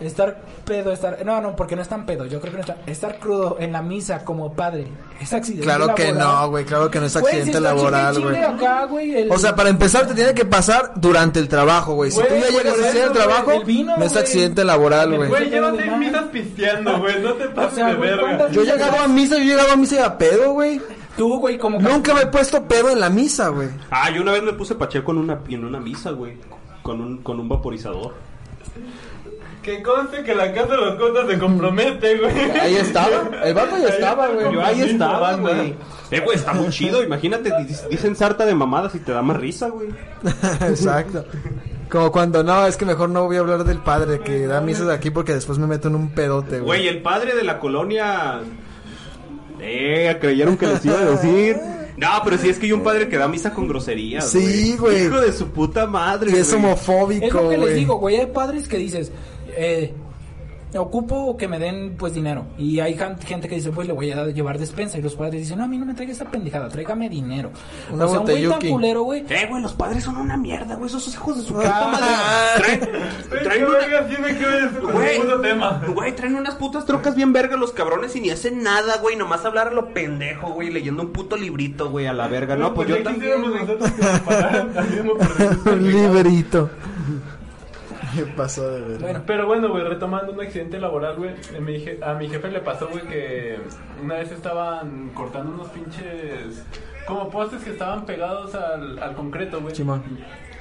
S3: Estar pedo, estar. No, no, porque no están pedo. Yo creo que no está. Estar crudo en la misa como padre. Es accidente.
S4: Claro que no, güey, claro que no es
S3: Güey,
S4: accidente
S3: si está
S4: laboral, güey.
S3: chingue acá, güey, el-
S4: O sea, para empezar te tiene que pasar durante el trabajo, güey. Si
S3: Güey,
S4: tú ya llegas a hacer el trabajo,
S3: güey, el vino,
S4: no es
S3: güey.
S4: accidente laboral, güey.
S5: Güey,
S3: más.
S5: misas pisteando, güey. No te pases
S3: sea,
S5: de
S3: güey,
S5: verga.
S3: ¿cuántas-
S4: Yo he llegado a misa, yo he llegado a misa a pedo, güey.
S3: Tú, güey, como que-
S4: Nunca me he puesto pedo en la misa, güey.
S2: Ah, yo una vez me puse pacheco en una, en una misa, güey. Con un, con un vaporizador.
S5: Que conste que la casa de los cotas se compromete, güey.
S4: Ahí estaba, el vato ya estaba, güey.
S2: Yo ahí estaba, güey. Eh, güey, está muy chido. Imagínate, di- dicen sarta de mamadas y te da más risa, güey.
S4: Exacto. Como cuando, no, es que mejor no voy a hablar del padre que da misas de aquí porque después me meto en un pedote,
S2: Güey,
S4: güey.
S2: el padre de la colonia. Eh, creyeron que les iba a decir. No, pero sí es que hay un padre que da misa con groserías.
S4: Sí, güey.
S2: Hijo de su puta madre.
S4: Y es
S2: güey.
S4: homofóbico,
S3: Es lo que les digo, güey. Hay padres que dices, eh, ocupo que me den pues dinero. Y hay gente que dice, pues le voy a llevar despensa. Y los padres dicen, no, a mí no me traiga esa pendejada, tráigame dinero.
S4: Una
S3: o sea, un güey tan culero, güey.
S2: Eh, güey, los padres son una mierda, güey. Esos hijos de su
S4: Ah.
S2: puta madre. Traen, traen una-
S5: verga, sí me quedo en el
S2: Güey, traen unas putas trocas bien verga los cabrones y ni hacen nada, güey. Nomás hablar a lo pendejo, güey, leyendo un puto librito, güey, a la verga. No, pues yo también.
S4: Un librito. ¿Qué pasó de ver?
S3: Bueno,
S5: Pero bueno, güey, retomando un accidente laboral, güey, a mi je- a mi jefe le pasó, güey, que una vez estaban cortando unos pinches... Como postes que estaban pegados al, al concreto, güey.
S4: Simón.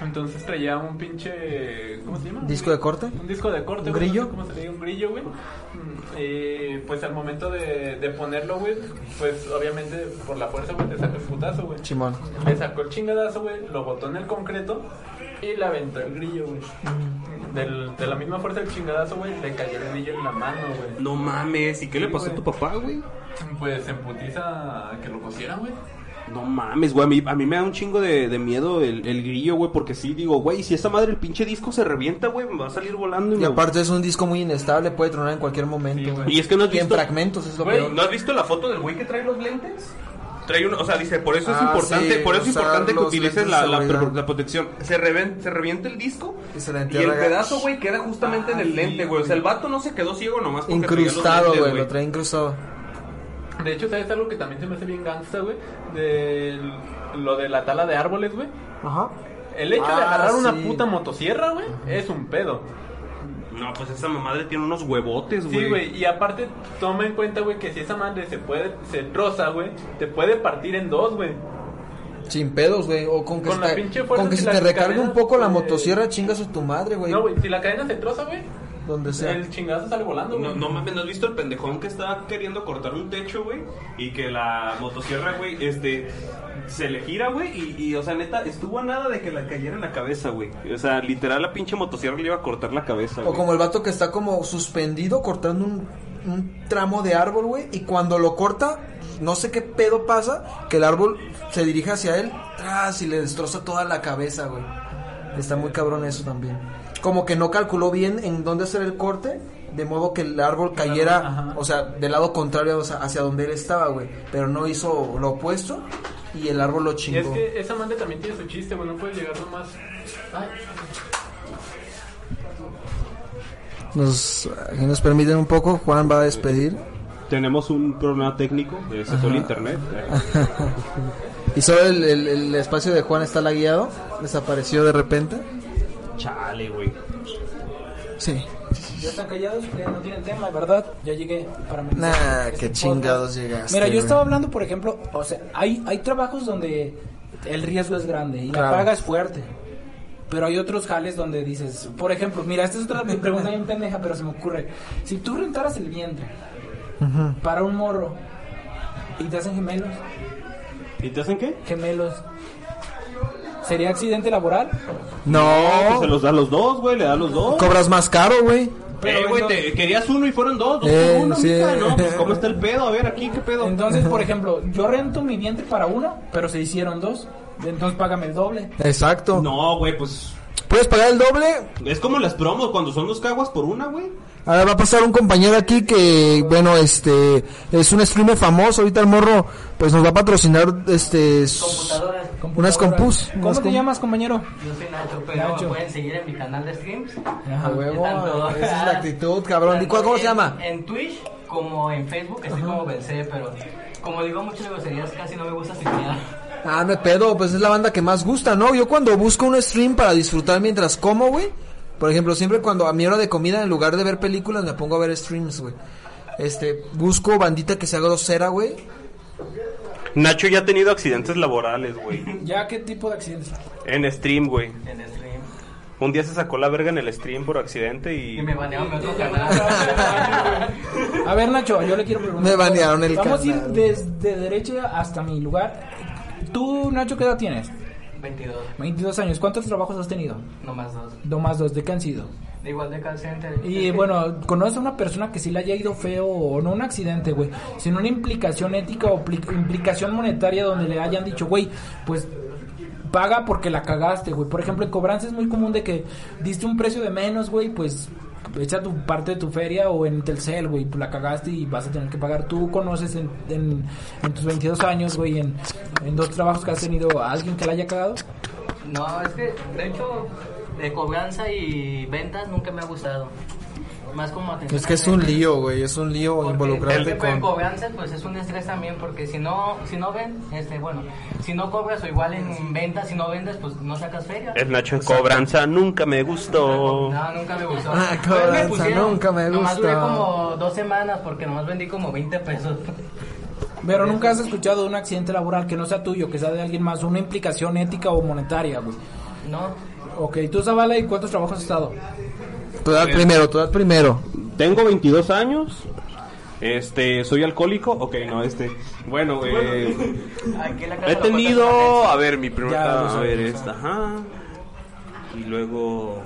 S5: Entonces traía un pinche... ¿Cómo se llama?
S4: ¿Disco de corte?
S5: Un disco de corte,
S4: ¿Un
S5: güey, no
S4: grillo?
S5: sé ¿Cómo se le? Un grillo, güey. Mm, Y pues al momento de, de ponerlo, güey, pues obviamente por la fuerza, güey, te saca el putazo, güey.
S4: Chimón.
S5: Le sacó el chingadazo, güey, lo botó en el concreto y le aventó el grillo, güey. Del- de la misma fuerza del chingadazo, güey, le cayó el grillo en la mano, güey.
S2: No mames, ¿y qué le pasó a tu papá, güey?
S5: Pues en putiza que lo cosieran, güey.
S2: No mames, güey, a mí, a mí me da un chingo de, de miedo el, el grillo, güey, porque sí, digo, güey, si esa madre el pinche disco se revienta, güey, me va a salir volando.
S4: Y
S2: me-
S4: aparte es un disco muy inestable, puede tronar en cualquier momento,
S5: Sí,
S4: güey.
S2: Y es que no has
S4: Y en
S2: visto...
S4: fragmentos es lo
S2: Güey,
S4: peor.
S2: ¿no has visto la foto del güey que trae los lentes? Trae uno, o sea, dice, por eso es
S4: Ah,
S2: importante,
S4: sí,
S2: por eso es importante que utilices la, la, protección. Se, reven- se revienta el disco
S4: Y se le
S2: y
S4: entierra
S2: el pedazo, güey, queda justamente en el lente, güey. O sea, el vato no se quedó ciego nomás porque
S4: Incrustado, güey, lo trae incrustado.
S5: De hecho, ¿sabes algo que también se me hace bien gangsta, güey? De lo de la tala de árboles, güey.
S4: Ajá.
S5: El hecho de
S4: Ah,
S5: agarrar una puta motosierra, güey, es un pedo.
S2: No, pues esa madre tiene unos huevotes, güey.
S5: Sí, güey, y aparte toma en cuenta, güey, que si esa madre se puede, se troza, güey, te puede partir en dos, güey.
S4: Sin pedos, güey. O con que,
S5: Con
S4: se
S5: la
S4: te,
S5: pinche fuerza
S4: con que
S5: y
S4: se te recargue un poco la
S5: eh,
S4: motosierra, chingas a tu madre, güey.
S5: No, güey, si la cadena se troza, güey,
S4: Donde sea.
S5: el chingazo sale volando, güey.
S2: No, no mames, ¿no has visto el pendejón que está queriendo cortar un techo, güey? Y que la motosierra, güey, este, se le gira, güey, y, y, o sea, neta, estuvo a nada de que la cayera en la cabeza, güey. O sea, literal, la pinche motosierra le iba a cortar la cabeza,
S4: O
S2: güey.
S4: como el vato que está como suspendido cortando un, un tramo de árbol, güey. Y cuando lo corta, no sé qué pedo pasa, que el árbol se dirige hacia él tras y le destroza toda la cabeza, güey. Está muy cabrón eso también. Como que no calculó bien en dónde hacer el corte, de modo que el árbol cayera,
S5: Ajá.
S4: o sea, del lado contrario o sea, hacia donde él estaba, güey. Pero no hizo lo opuesto y el árbol lo
S5: Y
S4: chingó.
S5: es que esa madre también tiene su chiste, güey, no puedes llegar nomás... Ay,
S4: Nos, si nos permiten un poco, Juan va a despedir.
S2: Tenemos un problema técnico, eh, se fue el internet. eh.
S4: Y solo el, el- el espacio de Juan está lagueado. Desapareció de repente.
S2: Chale, güey.
S4: Sí.
S3: ya están callados, ya no tienen tema, ¿verdad? Ya llegué para mi
S4: Nah, qué chingados llegaste.
S3: Mira, yo
S4: güey.
S3: estaba hablando, por ejemplo, o sea, hay, hay trabajos donde el riesgo es grande y
S4: Claro.
S3: la paga es fuerte. Pero hay otros jales donde dices, por ejemplo, mira, esta es otra pregunta bien pendeja, pero se me ocurre. Si tú rentaras el vientre para un morro y te hacen gemelos,
S2: ¿Y te hacen qué?
S3: gemelos, ¿sería accidente laboral?
S4: No,
S2: Pues se los da a los dos, güey, le da a los dos.
S4: cobras más caro, güey.
S3: Pero
S2: eh, güey, te- querías uno y fueron dos, dos
S4: Eh,
S2: por uno,
S4: sí.
S2: mija, ¿no? Pues, ¿cómo está el pedo? A ver, aquí, ¿qué pedo?
S3: Entonces, por ejemplo, yo rento mi vientre para uno, pero se hicieron dos. Entonces págame el doble.
S4: Exacto.
S2: No, güey, pues...
S4: Puedes pagar el doble.
S2: Es como las promos cuando son dos caguas por una, güey.
S4: Ahora va a pasar un compañero aquí que, bueno, este, es un streamer famoso. Ahorita el morro, pues nos va a patrocinar, este,
S6: Computadoras.
S4: unas compus.
S3: ¿Cómo
S4: unas
S3: te
S4: com-
S3: llamas, compañero?
S6: Yo soy Nacho, pero
S3: Nacho.
S6: pueden seguir en mi canal de streams.
S4: A huevo,
S6: Tanto-
S4: esa es la actitud, cabrón. ¿Y cuál- cómo se
S6: en-
S4: llama?
S6: En Twitch como en Facebook, así como Belcé, pero como digo muchas groserías, casi no me gusta siquiera.
S4: Ah, no pedo, pues es la banda que más gusta, ¿no? Yo cuando busco un stream para disfrutar mientras como, güey. Por ejemplo, siempre cuando a mi hora de comida, en lugar de ver películas, me pongo a ver streams, güey. Este, busco bandita que sea grosera, güey.
S2: Nacho ya ha tenido accidentes laborales, güey.
S3: ¿Ya qué tipo de accidentes?
S2: En stream, güey.
S6: En stream.
S2: Un día se sacó la verga en el stream por accidente y...
S6: Y me banearon mi otro canal.
S3: A ver, Nacho, yo le quiero preguntar.
S4: Me banearon el
S3: Vamos a ir
S4: canal.
S3: desde derecha hasta mi lugar. Tú, Nacho, ¿qué edad tienes?
S6: 22,
S3: 22 años. ¿Cuántos trabajos has tenido?
S6: no más dos.
S3: Dos más dos, ¿de qué han sido?
S6: De igual de call center.
S3: Y bueno, ¿conoces a una persona que sí le haya ido feo o no un accidente, güey? Sino una implicación ética o pli- implicación monetaria donde le hayan dicho, güey, pues paga porque la cagaste, güey. Por ejemplo, en cobranza es muy común de que diste un precio de menos, güey, pues echa tu parte de tu feria o en Telcel, güey, la cagaste y vas a tener que pagar. ¿Tú conoces en, en, en tus 22 años, güey, en, en dos trabajos que has tenido a alguien que la haya cagado?
S6: No, es que, de hecho, de cobranza y ventas nunca me ha gustado. Más como atención.
S4: Es que es un lío, güey, es un lío
S6: Porque
S4: involucrarte
S6: en
S4: con...
S6: cobranza pues es un estrés también porque si no si no ven este bueno si no cobras o igual en ventas si no vendes pues no sacas feria
S2: El Nacho en cobranza nunca me gustó.
S6: no nunca me gustó
S4: Ah,
S6: Pues me
S4: cobranza,
S6: pusieron,
S4: nunca me
S6: nomás duré
S4: gustó.
S6: como dos semanas porque nomás vendí como 20 pesos
S3: Pero nunca has escuchado de un accidente laboral que no sea tuyo, que sea de alguien más, una implicación ética o monetaria, güey.
S6: no
S3: Ok, tú Zavala, ¿y cuántos trabajos has estado?
S4: Tú das primero, tú das primero.
S2: Tengo 22 años. Este, soy alcohólico. Ok, no, este. Bueno, eh, he tenido. A ver, mi primera.
S3: Ya,
S2: A ver, esta, ajá. Y luego.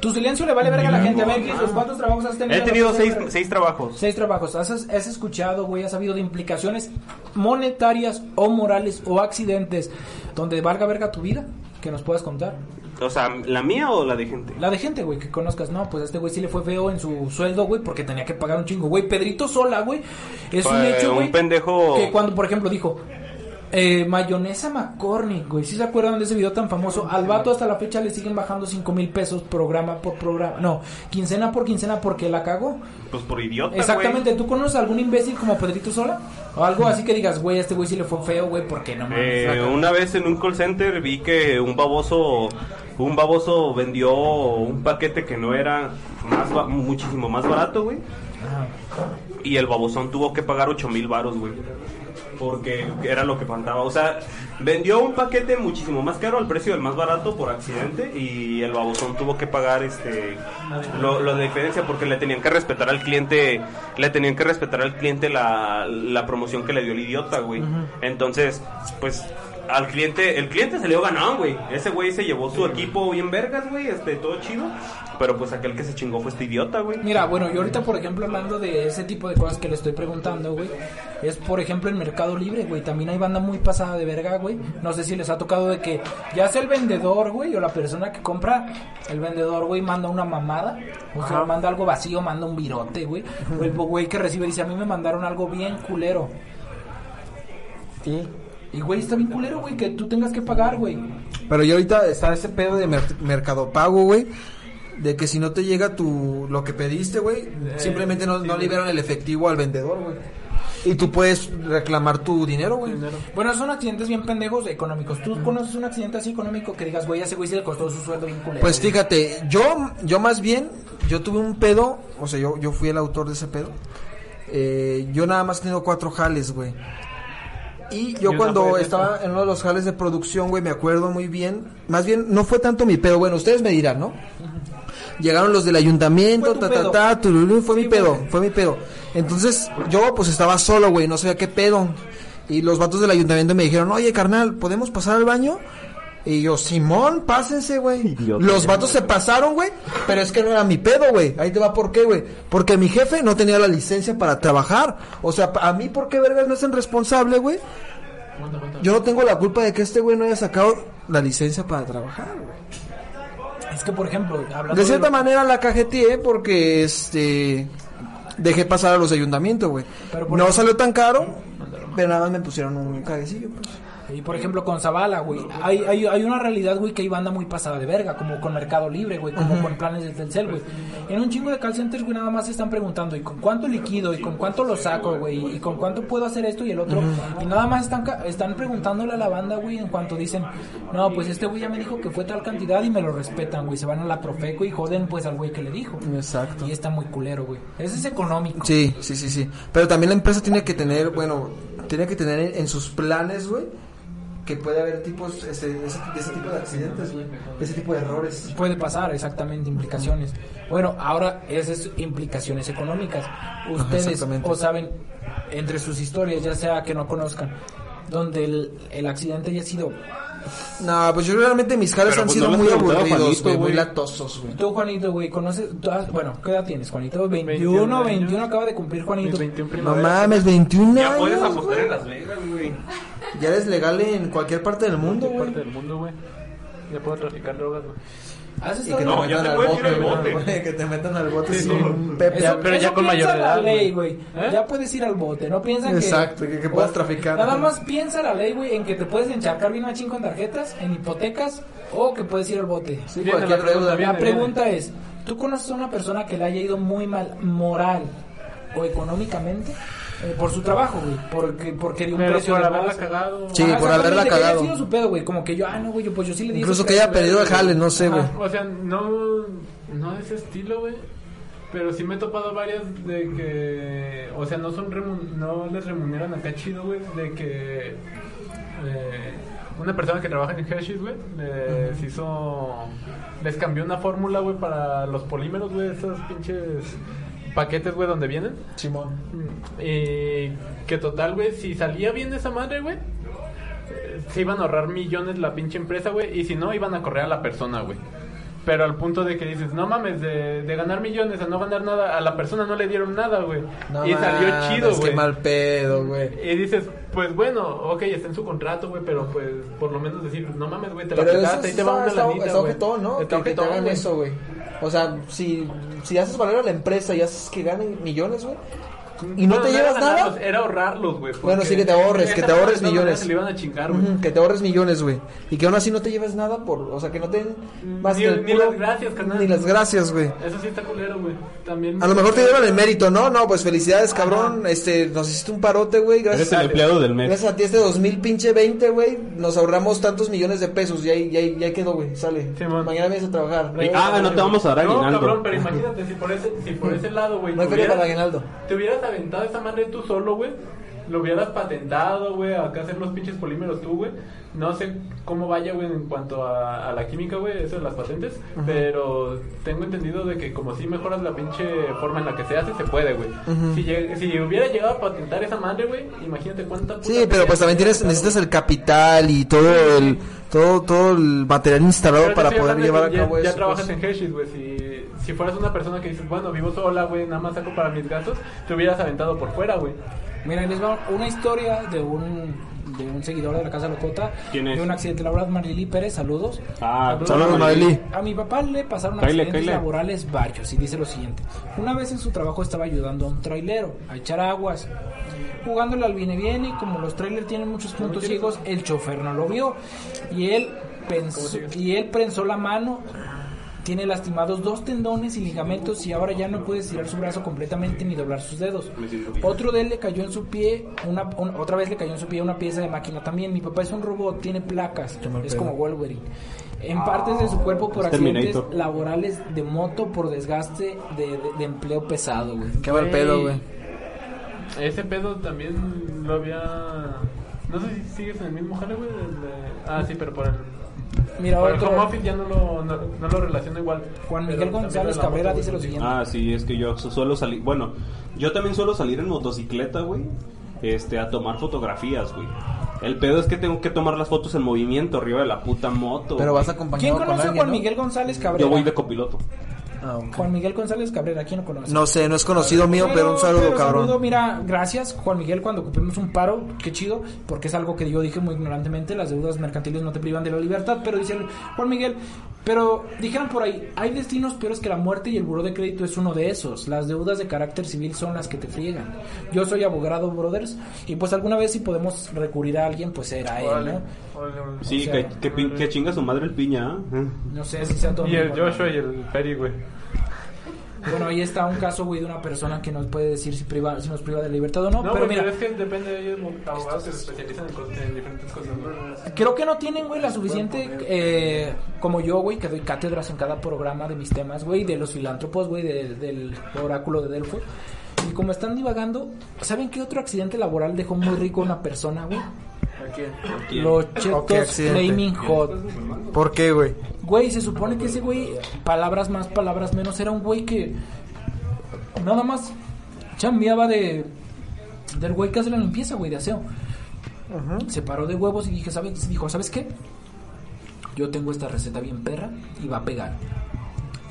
S3: Tu silencio le vale verga a la gente. A ver, Jesús, ¿cuántos trabajos has tenido?
S2: He tenido seis, seis trabajos.
S3: Seis trabajos. ¿Has, has escuchado, güey, has sabido de implicaciones monetarias o morales o accidentes donde valga verga tu vida? Que nos puedas contar.
S2: O sea, ¿la mía o la de gente?
S3: La de gente, güey, que conozcas. No, pues a este güey sí le fue feo en su sueldo, güey, porque tenía que pagar un chingo. Güey, Pedrito Sola, güey, es un
S2: Fue
S3: hecho,
S2: un
S3: güey.
S2: pendejo-
S3: Que cuando, por ejemplo, dijo... Eh, mayonesa McCormick, güey. ¿Sí se acuerdan de ese video tan famoso? Al vato hasta la fecha le siguen bajando 5 mil pesos programa por programa. No, quincena por quincena porque la cagó.
S2: Pues por idiota.
S3: Exactamente,
S2: güey.
S3: ¿tú conoces algún imbécil como Pedrito Sola? O algo así que digas, güey, a este güey sí le fue feo, güey, porque no mames.
S2: Eh,
S3: la cagó.
S2: una vez en un call center vi que un baboso un baboso vendió un paquete que no era más ba- muchísimo más barato, güey. Y el babosón tuvo que pagar 8 mil varos, güey. Porque era lo que faltaba. O sea, vendió un paquete muchísimo más caro al precio del más barato por accidente. Y el babosón tuvo que pagar este lo, lo de diferencia porque le tenían que respetar al cliente. Le tenían que respetar al cliente la, la promoción que le dio el idiota, güey. Entonces, pues al cliente, el cliente salió ganado, güey. Ese güey se llevó su equipo bien vergas, güey, este, todo chido. Pero pues aquel que se chingó fue este idiota, güey.
S3: Mira, bueno, yo ahorita, por ejemplo, hablando de ese tipo de cosas que le estoy preguntando, güey, es, por ejemplo, en Mercado Libre, güey, también hay banda muy pasada de verga, güey. No sé si les ha tocado de que ya sea el vendedor, güey, o la persona que compra, el vendedor, güey, manda una mamada, o sea, manda algo vacío, manda un virote, güey. O el güey que recibe dice, a mí me mandaron algo bien culero.
S4: ¿Y?
S3: Y, güey, está bien culero, güey, que tú tengas que pagar, güey.
S4: Pero ya ahorita está ese pedo de mer- mercado pago, güey. De que si no te llega tu lo que pediste, güey, simplemente no, no liberan el efectivo al vendedor, güey. Y tú puedes reclamar tu dinero, güey.
S3: Bueno, son accidentes bien pendejos económicos. ¿Tú conoces un accidente así económico que digas, güey, ese güey se le costó su sueldo bien culero?
S4: Pues
S3: güey"?
S4: fíjate, yo, yo más bien, yo tuve un pedo, o sea, yo, yo fui el autor de ese pedo. Eh, yo nada más he tenido cuatro jales, güey. Y yo cuando estaba en uno de los jales de producción, güey, me acuerdo muy bien. Más bien, no fue tanto mi pedo, bueno, ustedes me dirán, ¿no? Llegaron los del ayuntamiento, ta, ta, ta, tururú, fue
S3: Sí,
S4: mi pedo,
S3: güey.
S4: fue mi pedo. Entonces, yo pues estaba solo, güey, no sabía qué pedo. Y los vatos del ayuntamiento me dijeron, oye, carnal, ¿podemos pasar al baño? Y yo, Simón, pásense, güey. Los vatos se pasaron, güey. Pero es que no era mi pedo, güey. Ahí te va por qué, güey. Porque mi jefe no tenía la licencia para trabajar. O sea, a mí, ¿por qué vergas me hacen responsable, güey? Yo no tengo la culpa de que este güey no haya sacado la licencia para trabajar, güey.
S3: Es que, por ejemplo, hablando
S4: De cierta
S3: lo-
S4: manera la cajeteé porque este dejé pasar a los ayuntamientos, güey.
S3: Pero por
S4: No
S3: ejemplo-
S4: salió tan caro, pero nada más me pusieron un caguecillo, pues.
S3: Y por ejemplo con Zavala, güey, hay, hay, hay una realidad, güey, que hay banda muy pasada de verga, como con Mercado Libre, güey, como con planes de Telcel, güey. En un chingo de call centers, güey, nada más se están preguntando, ¿y con cuánto liquido? ¿Y con cuánto lo saco, güey? ¿Y con cuánto puedo hacer esto y el otro? Y nada más están, están preguntándole a la banda, güey, en cuanto dicen, no, pues este güey ya me dijo que fue tal cantidad y me lo respetan, güey. Se van a la Profeco y joden, pues, al güey que le dijo.
S4: Exacto.
S3: Y está muy culero, güey. Ese es económico.
S4: Sí, sí, sí, sí. Pero también la empresa tiene que tener, bueno, tiene que tener en, en sus planes, güey, que puede haber tipos, este, ese, ese tipo de accidentes, güey, ese tipo de errores.
S3: Puede pasar, exactamente, implicaciones. Bueno, ahora esas implicaciones económicas. Ustedes o saben, entre sus historias, ya sea que no conozcan, donde el, el accidente haya sido...
S4: No, pues yo realmente mis jales han
S2: pues
S4: sido
S2: no
S4: muy aburridos, güey, muy latosos, güey.
S3: Tú, Juanito, güey, conoces... tú has- bueno, ¿qué edad tienes, Juanito? 21,
S5: 21
S3: 21,
S5: años.
S3: acaba de cumplir Juanito.
S5: Mis 21
S4: No mames, 21
S2: Ya puedes
S4: años,
S2: apostar en Las Vegas, güey.
S4: Ya eres legal en cualquier parte del mundo,
S5: Cualquier
S4: güey.
S5: parte del mundo, güey. Ya puedo traficar drogas, güey.
S3: ¿Has
S4: Y que te
S3: estado-
S2: No, ya
S4: metan
S2: te
S4: al bote, güey,
S2: bote.
S4: güey, Que te metan al bote
S5: Sí,
S4: sin pepe.
S3: Eso,
S5: pero ya con mayor
S3: la
S5: edad,
S3: ley,
S5: güey. ¿Eh?
S3: Ya puedes ir al bote, no piensan
S4: Exacto,
S3: que...
S4: que- que puedas traficar.
S3: Nada más piensa la ley, güey, en que te puedes encharcar bien machín con tarjetas, en hipotecas, o que puedes ir al bote.
S4: Sí,
S5: Viene
S4: cualquier
S5: la pregunta,
S4: deuda.
S5: viene.
S3: La pregunta es, ¿tú conoces a una persona que le haya ido muy mal moral o económicamente? Eh, por su trabajo, güey, porque, porque dio un
S5: Pero
S3: precio
S5: por
S3: de
S5: haberla cagado.
S4: Sí,
S3: Ajá,
S4: por haberla
S3: exactamente, que haya
S4: cagado.
S3: sido su pedo, güey, como que yo, ah, no, güey, yo, pues yo sí le di
S4: Incluso que haya perdido el jale, no sé, güey.
S5: O sea, no, no de ese estilo, güey. Pero sí me he topado varias de que, o sea, no son remun- no les remuneran acá chido, güey, de que eh, una persona que trabaja en Hershey's, güey, les hizo, les cambió una fórmula, güey, para los polímeros, güey, esos pinches paquetes, güey, donde vienen.
S4: Simón.
S5: Y que total, güey, si salía bien esa madre, güey, se iban a ahorrar millones la pinche empresa, güey, y si no, iban a correr a la persona, güey. Pero al punto de que dices, no mames, de, de ganar millones a no ganar nada, a la persona no le dieron nada, güey.
S4: No
S5: y salió chido, güey.
S4: Qué mal pedo, güey.
S5: Y dices, pues bueno, ok, está en su contrato, güey, pero pues por lo menos decir, no mames, güey, te la
S4: Pero eso
S5: pegaste y te va una
S4: está, está
S5: güey.
S4: objetón, ¿no?
S5: Está
S4: Que, que te
S5: objetón,
S4: hagan
S5: güey.
S4: eso, güey. O sea, si, si haces valer a la empresa y haces que ganen millones, güey. Y no, te llevas nada.
S5: ganarlos, Era ahorrarlos, güey.
S4: Bueno, sí, que te ahorres, que te ahorres millones.
S5: Se le iban a chingar, güey.
S4: Ujú, que te ahorres millones, güey. Y que aún así no te lleves nada por. O sea, que no te den más
S5: Ni-
S4: que el
S5: ni las gracias, carnal.
S4: Ni las gracias, güey.
S5: Eso sí está culero, güey. También.
S4: A lo mejor te llevan el mérito, ¿no? No, pues felicidades, cabrón. Este, nos hiciste un parote, güey. Gracias
S2: Eres el
S4: a-
S2: empleado del mes.
S4: Gracias a ti este 2000 pinche 20, güey, nos ahorramos tantos millones de pesos y ahí, y ahí, y ahí quedó, güey, sale.
S5: Simón.
S4: Mañana vienes a trabajar.
S2: Y- ah, no te vamos a dar
S5: No,
S2: aguinaldo.
S5: cabrón, pero imagínate si por ese, si por ese lado, güey.
S4: No hay
S5: te
S4: feria
S5: hubieras-
S4: para aguinaldo.
S5: Te hubieras aventado esa madre tú solo, güey. Lo hubieras patentado, güey. Acá hacer los pinches polímeros tú, güey. No sé cómo vaya, güey, en cuanto a, a la química, güey, eso de las patentes. Pero tengo entendido de que como si mejoras la pinche forma en la que se hace, se puede, güey. si, lleg- si hubiera llegado a patentar esa madre, güey, imagínate cuánta puta
S4: Sí, pero pues también tienes, necesitas el capital y todo el, todo, todo el material instalado
S5: Pero
S4: para poder llevar a
S5: ya-
S4: cabo
S5: ya,
S4: eso.
S5: trabajas
S4: pues.
S5: en Hershey's, güey. Si, si fueras una persona que dices, bueno, vivo sola, güey, nada más saco para mis gastos, te hubieras aventado por fuera, güey.
S3: Mira, les va una historia de un, de un seguidor de la Casa Locota.
S2: ¿Quién es?
S3: De un accidente laboral, Marily Pérez, saludos.
S2: Ah,
S4: Saludos, Marily.
S3: A mi papá le pasaron
S2: Cáele,
S3: accidentes
S2: cáele.
S3: laborales varios y dice lo siguiente. Una vez en su trabajo estaba ayudando a un trailero a echar aguas. Jugándole al viene viene y como los trailers tienen muchos puntos ciegos, el chofer no lo vio. Y él pensó, y él prensó la mano. Tiene lastimados dos tendones y ligamentos y ahora ya no puede estirar su brazo completamente ni doblar sus dedos. Otro de él le cayó en su pie, una, un- otra vez le cayó en su pie una pieza de máquina también. Mi papá es un robot, tiene placas, es como Wolverine. En partes de su cuerpo por
S2: es
S3: accidentes
S2: Terminator.
S3: laborales de moto por desgaste de, de- de empleo pesado, güey.
S4: Qué mal pedo, güey.
S5: Ese pedo también lo había. No sé si sigues en el mismo jale, güey. Ah, sí, pero por el.
S3: Mira,
S5: el
S3: otro-
S5: home office ya no lo, no, no lo relaciono igual.
S3: Juan Miguel González Cabrera dice lo siguiente.
S2: Ah, sí, es que yo su- suelo salir. Bueno, yo también suelo salir en motocicleta, güey. Este, a tomar fotografías, güey. El pedo es que tengo que tomar las fotos en movimiento arriba de la puta moto.
S4: Pero
S2: güey.
S4: vas acompañado
S3: ¿Quién
S4: con
S3: conoce a
S4: alguien,
S3: Juan
S4: ¿no?
S3: Miguel González Cabrera?
S2: Yo voy de copiloto.
S4: Ah.
S3: Juan Miguel González Cabrera, ¿quién lo conoce?
S4: No sé, no es conocido mío, pero un saludo,
S3: pero
S4: cabrón.
S3: saludo, mira, gracias Juan Miguel cuando ocupemos un paro, qué chido, porque es algo que yo dije muy ignorantemente, las deudas mercantiles no te privan de la libertad, pero dice Juan Miguel, Pero dijeron por ahí, hay destinos peores que la muerte y el buró de crédito es uno de esos. Las deudas de carácter civil son las que te friegan. Yo soy abogado, brothers, y pues alguna vez si podemos recurrir a alguien, pues era él, ¿no?
S2: Sí,
S3: O sea,
S2: que, que, que chinga su madre el piña, ¿eh?
S3: No sé si sea todo
S5: Y el Joshua y el Ferry, güey.
S3: Bueno, ahí está un caso, güey, de una persona que nos puede decir si, priva, si nos priva de libertad o no.
S5: No,
S3: pero mira,
S5: pero es que depende de ellos, abogados que se especializan en, cosas- en diferentes cosas.
S3: creo que no tienen, güey, la suficiente, eh, como yo, güey, que doy cátedras en cada programa de mis temas, güey, de los filántropos, güey, de- del oráculo de Delfo. Y como están divagando, ¿saben qué otro accidente laboral dejó muy rico a una persona, güey? Los chetos
S4: accidente?
S3: Flaming Hot.
S4: ¿Por qué, güey?
S3: Güey, se supone que ese güey, palabras más, palabras menos, era un güey que nada más chambeaba de del güey que hace la limpieza, güey, de aseo. Se paró de huevos y dije, ¿sabes? dijo, ¿sabes qué? Yo tengo esta receta bien perra y va a pegar.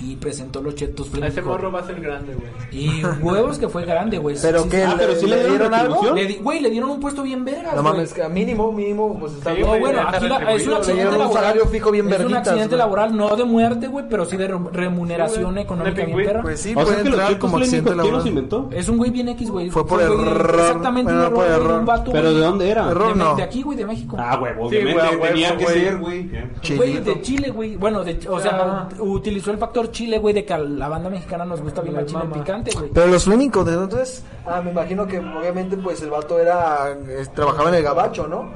S3: Y presentó los chetos Flaming
S5: Ese morro va a ser grande, güey.
S3: Y huevos que fue grande, güey.
S4: ¿Pero
S3: Sí, sí,
S2: Ah, pero sí le dieron
S4: algo?
S3: le di- Güey, le dieron un puesto bien verga,
S4: No mames, que mínimo, mínimo, pues está
S5: Sí,
S4: bien.
S3: Bueno, aquí la- es un accidente
S4: le dieron un
S3: laboral.
S4: salario fijo bien
S3: es un accidente
S4: güey.
S3: laboral, no de muerte, güey, pero sí de re- remuneración
S5: Sí,
S3: económica bien perra.
S4: Pues sí,
S2: o
S4: puede
S2: que
S4: entrar como accidente
S2: Hot, ¿quién los
S4: laboral.
S2: inventó?
S3: Es un güey bien X, güey.
S4: Fue por error.
S3: Exactamente, un
S4: por
S3: error,
S2: ¿Pero de dónde era?
S4: Error.
S3: De,
S4: no.
S3: de aquí, güey, de México.
S2: Ah, obviamente,
S5: güey, huevo,
S2: tenía que ser, güey.
S3: Güey, de Chile, güey. Bueno, de, o sea, utilizó el factor Chile, güey, de que a la banda mexicana nos gusta bien
S5: Les
S3: chile
S5: mama.
S3: picante, güey.
S4: Pero los Flaming Hot, entonces, ah, me imagino que obviamente pues el vato era, eh, trabajaba en el gabacho, ¿no?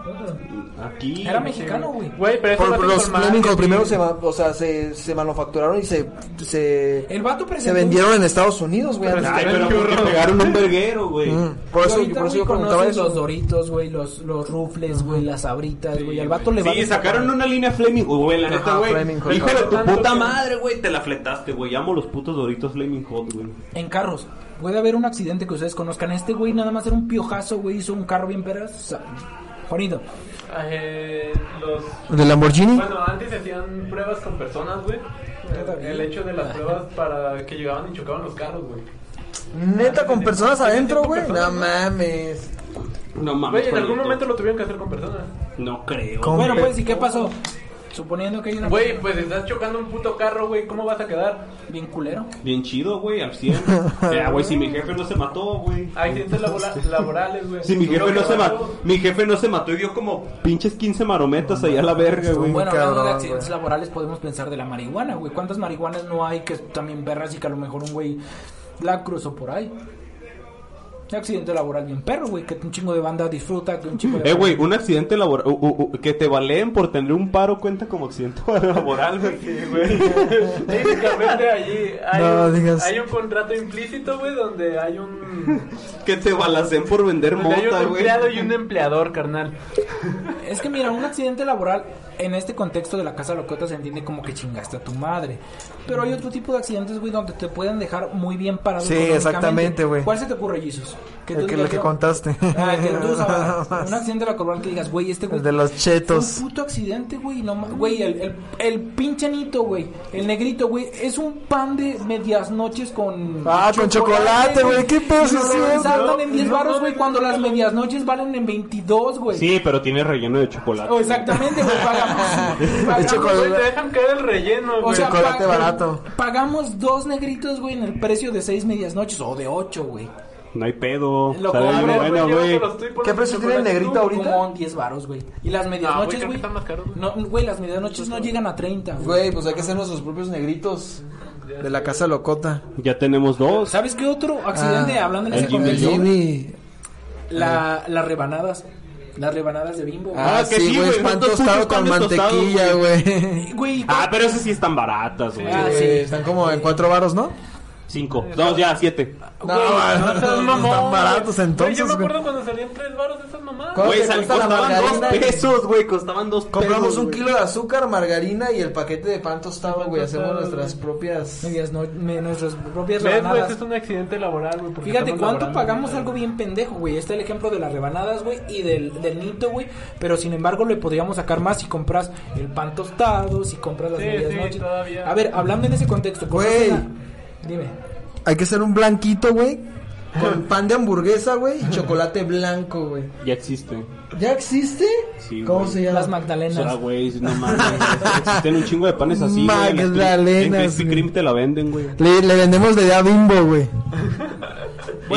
S2: Aquí.
S3: Era mexicano, güey.
S5: Güey, pero eso
S4: Por, los
S5: sí.
S4: primero se, o sea, se, se manufacturaron y se, se,
S3: El vato presentó...
S4: se vendieron en Estados Unidos, güey. antes
S2: Ay,
S4: que-
S2: pero porque pegaron un verguero, güey.
S4: Mm, Por eso,
S3: ahorita,
S4: por eso yo preguntaba eso.
S3: los Doritos, güey, los, los rufles, güey, las sabritas, güey. Al vato le va
S2: Sí,
S3: de-
S2: sacaron una línea Flaming, güey, la neta, güey. Hijo de tu puta madre, güey, te la güey. Amo los putos doritos Flaming Hot, güey.
S3: En carros. Puede haber un accidente que ustedes conozcan. Este güey nada más era un piojazo, güey. Hizo un carro bien peras. O sea, Juanito.
S5: Eh, los...
S4: ¿De Lamborghini?
S5: Bueno, antes se hacían pruebas con personas, güey. El hecho de las pruebas para que llegaban y chocaban los carros, güey.
S4: Neta, con personas adentro, güey. No mames.
S2: No mames.
S5: Güey, en algún momento lo tuvieron que hacer con personas.
S2: No creo.
S3: Bueno, pues, ¿y qué pasó? Suponiendo que hay una.
S5: Güey, pues estás chocando un puto carro, güey. ¿Cómo vas a quedar?
S3: Bien culero.
S2: Bien chido, güey, al 100. Ya, güey, si mi jefe no se mató, güey.
S5: Accidentes labora- laborales, güey.
S2: Si mi jefe no se mató, mi jefe no se mató y dio como pinches 15 marometas allá a la verga, güey.
S3: Bueno, hablando de accidentes laborales, podemos pensar de la marihuana, güey. ¿Cuántas marihuanas no hay que también perras y que a lo mejor un güey la cruzó por ahí? Un accidente laboral bien perro, güey. Que un chingo de banda disfruta, que un chingo de.
S2: Eh, güey, un accidente laboral, u- u- u- que te baleen por tener un paro cuenta como accidente laboral, güey.
S5: Técnicamente allí hay,
S4: No
S5: un,
S4: digas.
S5: hay un contrato implícito, güey, donde hay un,
S2: Que te balacen por vender
S5: donde hay un
S2: mota, güey.
S5: empleado y un empleador, carnal.
S3: Es que mira, un accidente laboral en este contexto de la casa locota se entiende como que chingaste a tu madre. Pero hay otro tipo de accidentes, güey, donde te pueden dejar muy bien parado.
S4: Sí, exactamente, güey.
S3: ¿Cuál se te ocurre, Jesus? Tú
S4: El que, lo que contaste.
S3: Ah, que tú un accidente laboral que digas, güey, este güey.
S4: El de los chetos.
S3: Un puto accidente, güey. No, güey, el, el, el pinche nito, güey. El negrito, güey. Es un pan de medias noches con.
S4: Ah, con chocolate, güey, qué pedo es cierto.
S3: ensartan en 10
S5: No,
S3: baros, güey,
S5: no,
S3: cuando las medias noches valen en 22, güey.
S2: Sí, pero tiene relleno de chocolate.
S3: Oh, exactamente, güey. Pagamos. pagamos,
S4: chocolate.
S5: Güey, te dejan caer el relleno,
S3: o
S5: güey.
S3: sea,
S4: Chocolate
S3: pa-
S4: barato.
S3: Pagamos dos negritos, güey, en el precio de seis medias noches o de ocho, güey.
S2: No hay pedo.
S3: Lo
S2: Sabe
S3: güey,
S2: bueno, güey.
S4: ¿Qué precio tiene el negrito ahorita?
S3: Como 10 varos, güey. Y las medias
S5: Ah, güey.
S3: No, güey, las medias noches no llegan a 30, güey.
S4: Pues hay que hacer nuestros propios negritos de la casa locota.
S2: Ya tenemos dos.
S3: ¿Sabes qué otro accidente?
S4: Ah,
S3: hablando en
S2: el
S3: ese
S2: Jimmy.
S3: la, las rebanadas. Las rebanadas de bimbo.
S4: Ah,
S2: Ah, que
S4: sí, güey, pan tostado con mantequilla, güey.
S2: Ah, pero esas sí están baratas, güey.
S3: Ah, sí.
S4: Están como en cuatro varos, ¿no?
S2: Cinco. Dos, ya, siete.
S4: No,
S5: Güey,
S4: no,
S5: seas mamón,
S4: están baratos
S5: güey.
S4: entonces,
S5: Güey, yo me
S4: güey.
S5: acuerdo cuando salían tres baros de esas mamadas.
S4: ¿Cuánto
S2: Güey,
S4: te
S2: sal-
S4: cuesta la
S2: costaban dos
S4: margarina?
S2: pesos, güey. Costaban dos pesos.
S4: Compramos un
S2: güey.
S4: kilo de azúcar, margarina y el paquete de pan tostado, güey. Hacemos
S5: tostado,
S4: nuestras
S5: güey.
S4: propias.
S3: medias no, me- nuestras propias
S5: ¿Ves, güey?
S3: rebanadas.
S5: Este es un accidente laboral, güey. porque
S3: Fíjate
S5: estamos
S3: cuánto
S5: laborando.
S3: pagamos algo bien pendejo, güey. Está el ejemplo de las rebanadas, güey, y del, del nito, güey. Pero sin embargo, le podríamos sacar más si compras el pan tostado, si compras las
S5: Sí,
S3: medias
S5: sí,
S3: noches.
S5: todavía.
S3: A ver, hablando en ese contexto,
S4: Güey.
S3: ¿conocen a- Dime.
S4: Hay que hacer un blanquito, güey. con pan de hamburguesa, güey, y chocolate blanco, güey.
S2: Ya existe.
S4: ¿Ya existe?
S2: Sí,
S4: ¿Cómo
S2: güey.
S4: se llama?
S3: Las
S2: O sea,
S3: Magdalenas.
S2: güey, no mames. Existen un chingo de panes así, güey. En
S4: Magdalenas,
S2: Krispy. Kreme te la venden, güey.
S4: Le, le vendemos de a bimbo, güey.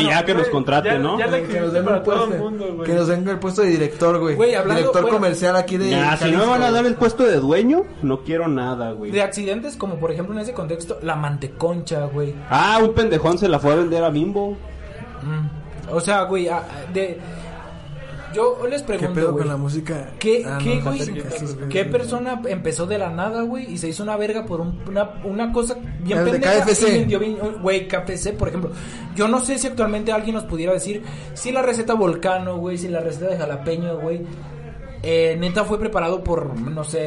S2: Y ya que nos contrate,
S5: ya-
S2: ¿no?
S5: ya la
S4: Que nos den
S5: para
S4: un
S5: todo
S4: puesto.
S5: el mundo, güey.
S4: que nos den el puesto de director, güey.
S3: Güey, hablando-
S4: director
S3: bueno.
S4: comercial aquí de.
S2: Ya, si no me van a dar el puesto de dueño, no quiero nada, güey.
S3: De accidentes, como por ejemplo en ese contexto, la manteconcha, güey.
S2: Ah, un pendejón se la fue a vender a Bimbo.
S3: Mm. O sea, güey, ah, de... Yo les
S4: ¿Qué
S3: pregunto,
S4: pedo
S3: güey.
S4: con la música?
S3: ¿Qué,
S4: Ah,
S3: qué,
S4: no,
S3: güey? ¿Qué persona empezó de la nada, güey, y se hizo una verga por un- una, una cosa bien
S4: El de
S3: pendeja
S4: KFC.
S3: bien- Güey, KFC, por ejemplo. Yo no sé si actualmente alguien nos pudiera decir si la receta volcano, güey, si la receta de jalapeño, güey, eh, neta fue preparado por, no sé,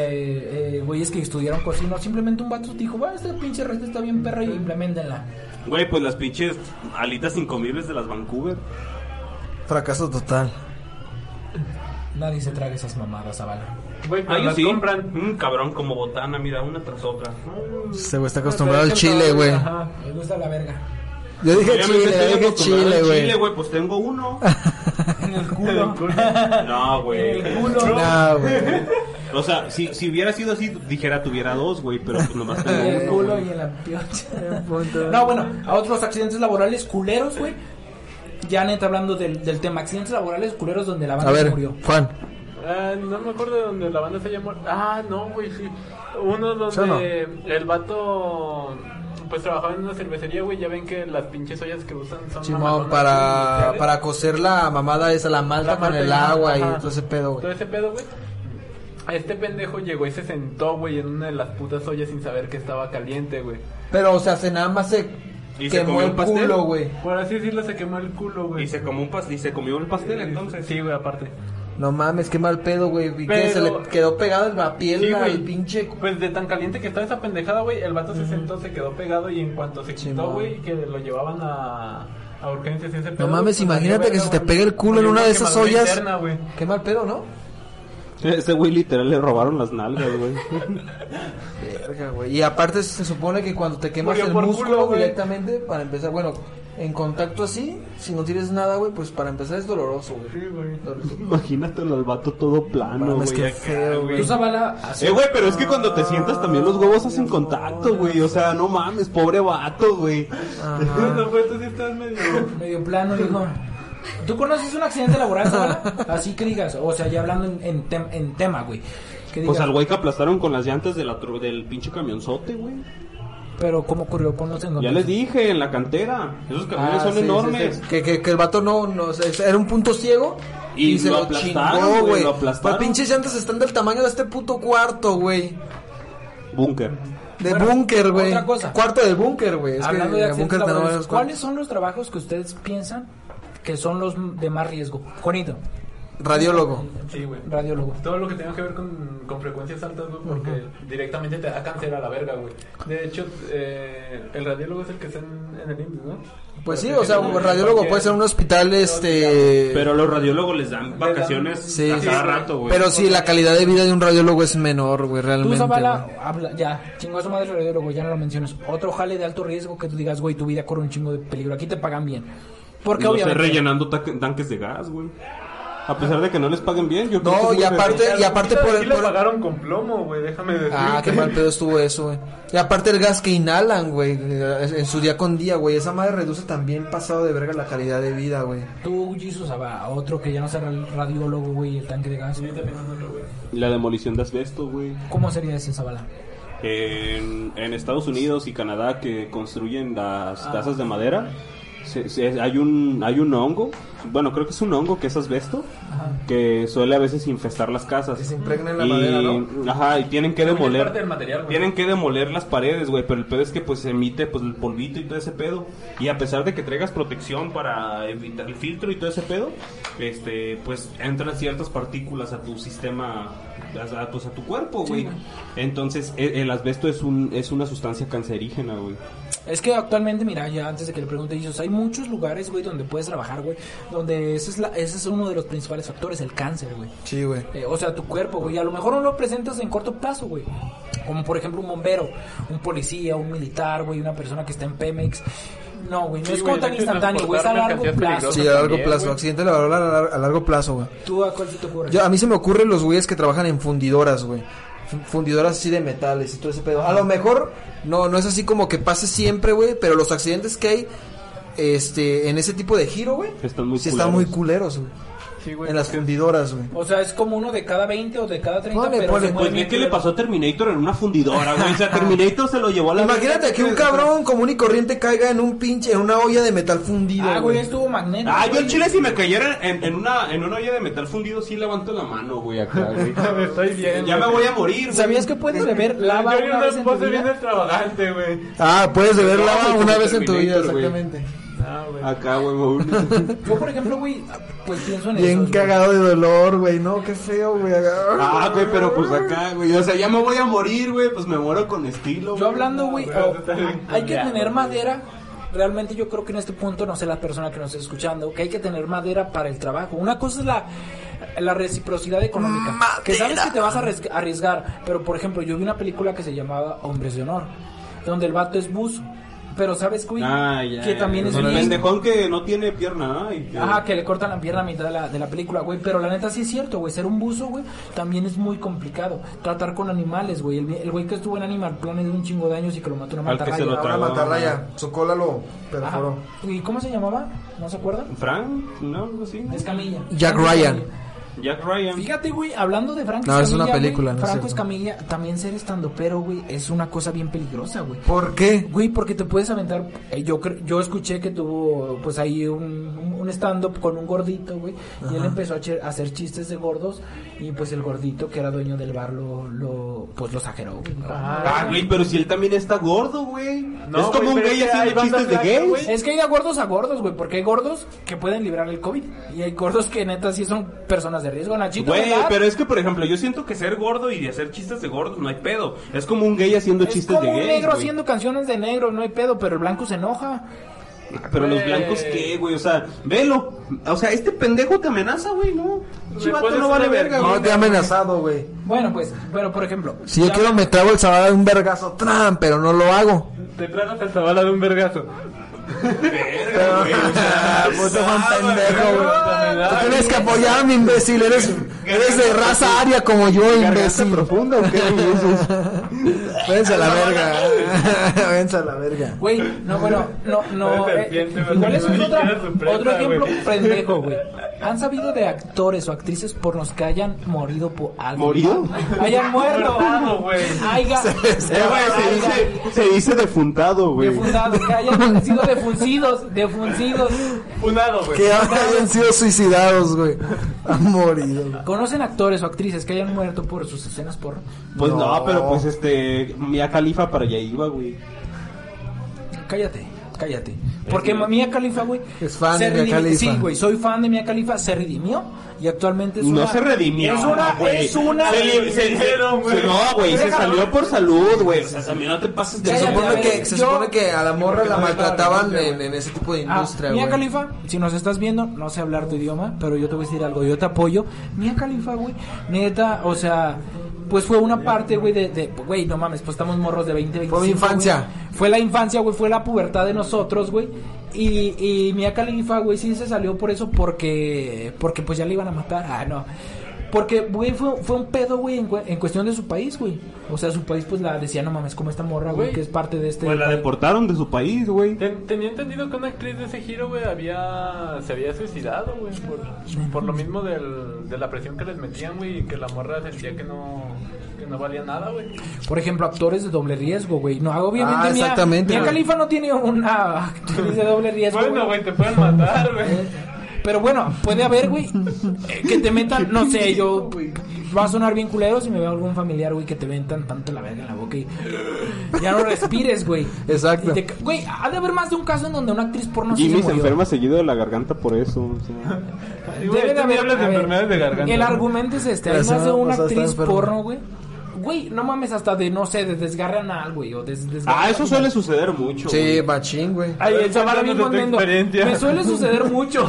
S3: eh, güeyes que estudiaron cocina. o Simplemente un vato dijo, va, esta pinche receta está bien perra y implementenla.
S2: Güey, pues las pinches alitas incomibles de las Vancouver.
S4: Fracaso total.
S3: Nadie se traga esas mamadas, Zavala.
S5: Güey,
S2: Ah,
S5: pero
S2: yo
S5: las
S2: sí.
S5: compran.
S2: Un cabrón como botana, mira, una tras otra.
S4: Ese güey está acostumbrado al chile, güey.
S5: Ajá.
S3: Me gusta la verga.
S4: Yo dije
S2: Obviamente
S4: chile,
S2: estoy
S4: yo dije
S2: acostumbrado
S4: chile,
S2: al. Chile, güey, pues tengo uno.
S3: En el culo.
S2: No, güey.
S3: En el culo.
S4: No, güey.
S2: O sea, si, si hubiera sido así, dijera tuviera dos, güey, pero pues nomás
S3: En el
S2: uno.
S3: culo y en la piocha. No, bueno, a otros accidentes laborales culeros, güey. Ya neta hablando del, del tema, accidentes laborales culeros donde la
S4: A
S3: banda se
S4: ver,
S3: murió.
S4: Juan.
S5: Ah, no me acuerdo de donde la banda se llamó. Ah, no, güey, sí. Uno
S4: ¿Sí no?
S5: donde el vato pues trabajaba en una cervecería, güey. Ya ven que las pinches ollas que usan son mamadonas
S4: para, para cocer la mamada esa, la malta
S5: La
S4: con el agua y todo ese pedo,
S5: Todo
S4: güey.
S5: ese pedo, güey. Este pendejo llegó y se sentó, güey, en una de las putas ollas sin saber que estaba caliente, güey.
S4: Pero, o sea, se nada más se
S2: ¿Y se
S4: quemó
S2: comió
S4: el
S2: pastel?
S4: culo, güey.
S5: Por así decirlo, se quemó el culo, güey.
S2: Y se comió un pastel, y se comió el pastel entonces.
S5: Sí, güey, aparte.
S4: No mames, qué mal pedo, güey. ¿Y qué?
S5: Pero-
S4: Se le quedó pegado en la piel
S5: Sí,
S4: al
S5: güey.
S4: pinche...
S5: Pues de tan caliente que estaba esa pendejada, güey, el vato se sentó, se quedó pegado y en cuanto se quitó, güey, que lo llevaban a, a urgencias y ese pedo,
S4: No mames,
S5: pues,
S4: imagínate
S5: valió
S4: que se te pegue el culo en una de esas
S5: quemadura
S4: ollas.
S5: interna, güey.
S4: Qué mal pedo, ¿no?
S2: Ese güey literal le robaron las nalgas, güey.
S4: Verga, güey. Y aparte se supone que cuando te quemas
S5: Murió
S4: el
S5: por
S4: músculo
S5: culo, güey.
S4: directamente, para empezar, bueno, en contacto así, si no tienes nada, güey, pues para empezar es doloroso, güey.
S5: Sí, güey.
S4: Doloroso.
S2: Imagínatelo al vato todo plano,
S4: Mames,
S2: güey.
S4: qué
S2: acá,
S4: feo, güey.
S3: Tú, Zavala, así-
S2: Eh, güey, pero es que cuando te sientas también los huevos hacen contacto, güey. O sea, no mames, pobre vato, güey.
S4: Ajá.
S5: No, güey, tú sí estás medio...
S3: medio plano, dijo. ¿Tú conoces un accidente laboral? Así que digas, o sea, ya hablando en, en, tem- en tema, güey. Que digas,
S2: Pues al güey que aplastaron con las llantas de la del pinche camionzote, güey.
S3: pero ¿cómo ocurrió? Ponnos en
S2: Ya les dije, en la cantera. Esos camiones
S4: Ah,
S2: son
S4: sí, sí,
S2: enormes.
S4: sí. Que, que, que el vato no, no, era un punto ciego.
S2: Y
S4: Y, se
S2: lo
S4: lo,
S2: aplastaron,
S4: chingó,
S2: güey,
S4: güey.
S2: lo aplastaron.
S4: Pues pinches llantas están del tamaño de este puto cuarto, güey.
S2: Búnker.
S4: De
S3: Bueno,
S4: búnker, güey.
S3: otra cosa.
S4: Cuarto del búnker, güey. Es
S3: Hablando
S4: que
S3: de accidentes
S4: búnker
S3: ¿cuáles son los trabajos que ustedes piensan que son los de más riesgo? Juanito,
S4: Radiólogo.
S5: Sí, güey.
S3: radiólogo.
S5: Todo lo que tenga que ver con, con frecuencias altas, güey, porque directamente te da cáncer a la verga, güey. De hecho, eh, el radiólogo es el que está en, en el IMSS, ¿no?
S4: Pues sí, o sea, un radiólogo puede ser un hospital, este...
S2: Pero los radiólogos les dan vacaciones
S4: Sí,
S2: a
S4: sí,
S2: cada
S5: sí.
S2: rato, güey.
S4: Pero sí, la calidad de vida de un radiólogo es menor, güey,
S3: Tú,
S4: realmente.
S3: Zavala,
S4: güey.
S3: habla, ya, chingo a su madre radiólogo, ya no lo mencionas. Otro jale de alto riesgo que tú digas, güey, tu vida corre un chingo de peligro. Aquí te pagan bien. Porque
S2: no sé,
S3: obviamente.
S2: rellenando ta- tanques de gas, güey. A pesar de que no les paguen bien, yo creo
S4: No,
S2: que es
S4: y aparte, y aparte por el... por
S5: pagaron con plomo, güey, déjame decir.
S4: Ah, qué mal pedo estuvo eso, güey. Y aparte el gas que inhalan, güey, en su día con día, güey. Esa madre reduce también pasado de verga la calidad de vida, güey.
S3: Tú, Jesus, a otro que ya no sea el radiólogo, güey, el tanque de gas.
S2: La demolición de asbesto, güey.
S3: ¿Cómo sería ese Zabala?
S2: En, en Estados Unidos y Canadá que construyen las
S4: Ah.
S2: casas de madera, hay un hay un hongo, bueno, creo que es un hongo que es asbesto, que suele a veces infestar las casas.
S4: Que se impregna en la
S2: y,
S4: madera, ¿no?
S2: Ajá, y tienen que demoler.
S5: material,
S2: tienen que demoler las paredes, güey, pero el pedo es que pues emite pues el polvito y todo ese pedo. Y a pesar de que traigas protección para evitar el filtro y todo ese pedo, este pues entran ciertas partículas a tu sistema a, pues a tu cuerpo, güey. Entonces, e- el asbesto es un es una sustancia cancerígena, güey.
S3: Es que actualmente, mira, ya antes de que le pregunte, Jesus, hay muchos lugares, güey, donde puedes trabajar, güey, donde ese es, la, ese es uno de los principales factores, el cáncer, güey.
S4: Sí, güey.
S3: Eh, o sea, tu cuerpo, güey. A lo mejor no lo presentas en corto plazo, güey. Como por ejemplo un bombero, un policía, un militar, güey, una persona que está en Pemex. No, güey, no
S5: Sí,
S3: es como tan instantáneo, güey, es a largo plazo.
S4: Sí, a largo
S5: también,
S4: plazo.
S5: güey.
S4: Accidente laboral a largo plazo, güey.
S3: ¿Tú a cuál se te ocurre?
S4: Yo, a mí se me ocurren los güeyes que trabajan en fundidoras, güey. Fu- Fundidoras así de metales y todo ese pedo. A lo mejor no no es así como que pase siempre, güey, pero los accidentes que hay este en ese tipo de giro, güey,
S2: Están muy
S4: sí están muy
S2: culeros.
S4: culeros, güey.
S5: Sí, güey,
S4: En las fundidoras, güey.
S3: O sea, es como uno de cada 20 o de cada 30,
S4: Ponle,
S3: pero
S2: Pues ve qué le pasó a Terminator en una fundidora, güey. O sea, Terminator se lo llevó a la
S4: Imagínate que un cabrón común y corriente caiga en un pinche en una olla de metal fundido,
S3: Ah, güey, estuvo magnético.
S2: Ah, yo en Chile si me cayera en, en una en una olla de metal fundido sí levanto la mano, güey, acá, güey.
S5: Estoy bien.
S2: Ya me
S5: güey.
S2: voy a morir, güey.
S3: ¿Sabías que puedes beber lava
S5: Yo
S3: una
S5: una
S3: vez en tu
S5: pose bien
S3: vida?
S5: extravagante, güey.
S4: Ah, puedes beber lava una vez en tu vida, exactamente.
S5: Ah, güey.
S2: Acá, güey.
S3: Yo, por ejemplo, güey, pues pienso en
S4: Bien
S3: eso.
S4: cagado de dolor, güey. No, qué feo, güey.
S2: Ah, güey, pero pues acá, güey. O sea, ya me voy a morir, güey. Pues me muero con estilo.
S3: Yo hablando, güey,
S5: güey,
S3: o-
S5: está bien
S3: hay que tener
S5: güey.
S3: madera. Realmente yo creo que en este punto, no sé la persona que nos está escuchando, que hay que tener madera para el trabajo. Una cosa es la, la reciprocidad económica. Que sabes que te vas a arries- arriesgar. Pero, por ejemplo, yo vi una película que se llamaba Hombres de Honor, donde el vato es buzo. Pero sabes, güey,
S2: Ah, ya.
S3: que también es
S2: El
S3: bien-
S2: pendejón que no tiene pierna, ¿no? Y que-
S3: Ajá, que le cortan la pierna a mitad de la, de la película, güey. Pero la neta sí es cierto, güey. Ser un buzo, güey, también es muy complicado. Tratar con animales, güey. El el güey que estuvo en Animal Planet de un chingo de años y que lo mató una
S2: Al que se lo
S4: mantarraya. Su cola lo perforó.
S3: ¿Y cómo se llamaba? ¿No se acuerdan?
S2: Frank, ¿no? Algo así. ¿no?
S3: Escamilla.
S4: Jack Ryan.
S2: Jack Ryan.
S3: Fíjate, güey, hablando de Franco
S4: No, es una
S3: Escamilla, güey,
S4: película, no es
S3: Franco
S4: cierto.
S3: Escamilla, también ser estando pero, güey, es una cosa bien peligrosa, güey.
S4: ¿Por qué?
S3: Güey, porque te puedes aventar. eh, yo cre- yo escuché que tuvo, pues ahí un, un stand-up con un gordito, güey. Y él empezó a, che- a hacer chistes de gordos. Y pues el gordito, que era dueño del bar, lo, lo pues lo exageró, güey.
S2: Ah, güey, pero si él también está gordo, güey.
S5: No,
S2: es como
S5: güey,
S2: un
S5: pero
S2: gay
S5: es que hay
S2: haciendo
S5: banda
S2: chistes de
S5: flaca,
S2: gays.
S5: güey.
S3: Es que hay de gordos a gordos, güey. Porque hay gordos que pueden librar el COVID. Y hay gordos que neta sí son personas de riesgo. Nachito,
S2: Güey, pero es que, por ejemplo, yo siento que ser gordo y de hacer chistes de gordos no hay pedo. Es como un gay haciendo
S3: Es
S2: chistes
S3: como
S2: de
S3: un
S2: gays.
S3: negro
S2: güey.
S3: haciendo canciones de negro, no hay pedo, pero el blanco se enoja.
S2: Pero los
S5: Güey.
S2: blancos, ¿qué, güey? O sea, velo. O sea, este pendejo te amenaza, güey, ¿no? Chivato
S5: pones
S2: no vale verga.
S4: No te ha amenazado, güey.
S3: Bueno, pues, pero por ejemplo.
S4: Si yo
S3: ya-
S4: quiero me trago el sábado de un vergazo, tram, pero no lo hago.
S5: Te tragas el zabala de un vergazo.
S2: Verga, güey, o sea,
S4: Puto Juan pendejo. Tú tienes que apoyarme, imbécil. Eres, eres de raza aria como yo, imbécil.
S2: profunda o qué,
S4: Vénse a la verga. Vénse a la verga.
S3: Güey, no, bueno, no, no.
S5: Una
S3: eh, es otro ejemplo pendejo, güey. ¿Han sabido de actores o actrices pornos que hayan morido por algo?
S2: ¿Morido?
S3: Hayan muerto.
S5: Güey.
S2: Eh, güey, se dice, defuntado, güey.
S3: defundado, que hayan sido defuncidos, defuncidos.
S5: Funado, güey.
S4: Que hayan sido suicidados, güey. Han morido. güey.
S3: ¿Conocen actores o actrices que hayan muerto por sus escenas porno?
S2: Pues no.
S4: No.
S2: pero pues este. Mia Califa para allá iba, güey.
S3: Cállate, cállate. Porque Mia Khalifa, güey.
S4: Es fan
S3: se
S4: de Mia
S3: redimi-
S4: Khalifa.
S3: Sí, güey, soy fan de Mia Khalifa. Se redimió y actualmente es
S2: No
S3: una.
S2: se redimió.
S3: Es una.
S2: güey.
S3: Es una.
S2: Se, li- se-
S5: Dijeron, güey.
S2: no, güey, se salió por salud, güey. O sea, también no te pases de
S4: Se supone que, se
S3: yo-
S4: supone que a la morra la
S5: no,
S4: maltrataban en, en ese tipo de
S3: Ah,
S4: industria,
S3: Mia
S4: güey.
S3: Khalifa, si nos estás viendo, no sé hablar tu idioma, pero yo te voy a decir algo, yo te apoyo. Mia Khalifa, güey, neta, o sea, pues fue una parte, güey, de, güey, no mames, pues estamos morros de 20, 25.
S4: Fue mi infancia.
S3: Fue la infancia, güey, fue la pubertad de nosotros, güey. Y, y Mia Khalifa, güey, sí se salió por eso porque, porque pues ya le iban a matar. Ah, no. Porque, güey, fue, fue un pedo, güey, en, cu- en cuestión de su país, güey. O sea, su país, pues la decía, no mames, como esta morra, güey, que es parte de este.
S2: Pues la
S3: país".
S2: deportaron de su país, güey.
S5: Ten- tenía entendido que una actriz de ese giro, güey, había, se había suicidado, güey, por, por lo mismo del, de la presión que les metían, güey, y que la morra sentía que no, que no valía nada, güey.
S3: Por ejemplo, actores de doble riesgo, güey. No, obviamente.
S4: Ah, exactamente,
S3: Mia
S4: güey.
S3: Khalifa no tiene una actriz de doble riesgo.
S5: Bueno, güey, te pueden matar, güey.
S3: Pero bueno, puede haber, güey, eh, que te metan, no sé, yo. Va a sonar bien culero si me veo algún familiar, güey, que te metan tanto la verga en la boca y. Ya no respires, güey.
S4: Exacto.
S3: Te Güey, ha de haber más de un caso en donde una actriz porno
S2: Jimmy se
S3: murió.
S2: enferma seguido de la garganta por eso. o sea.
S3: Debe de haber-
S5: de enfermedades de garganta.
S3: El argumento es este: hay más de una actriz porno, güey. Güey, no mames, hasta de, no sé, de desgarre anal, güey, o des, desgarre
S2: Ah, eso suele suceder mucho.
S4: Sí,
S2: güey.
S4: machín, güey.
S3: Ay, el Zavala
S5: Cuéntanos
S3: mismo. Me suele suceder mucho.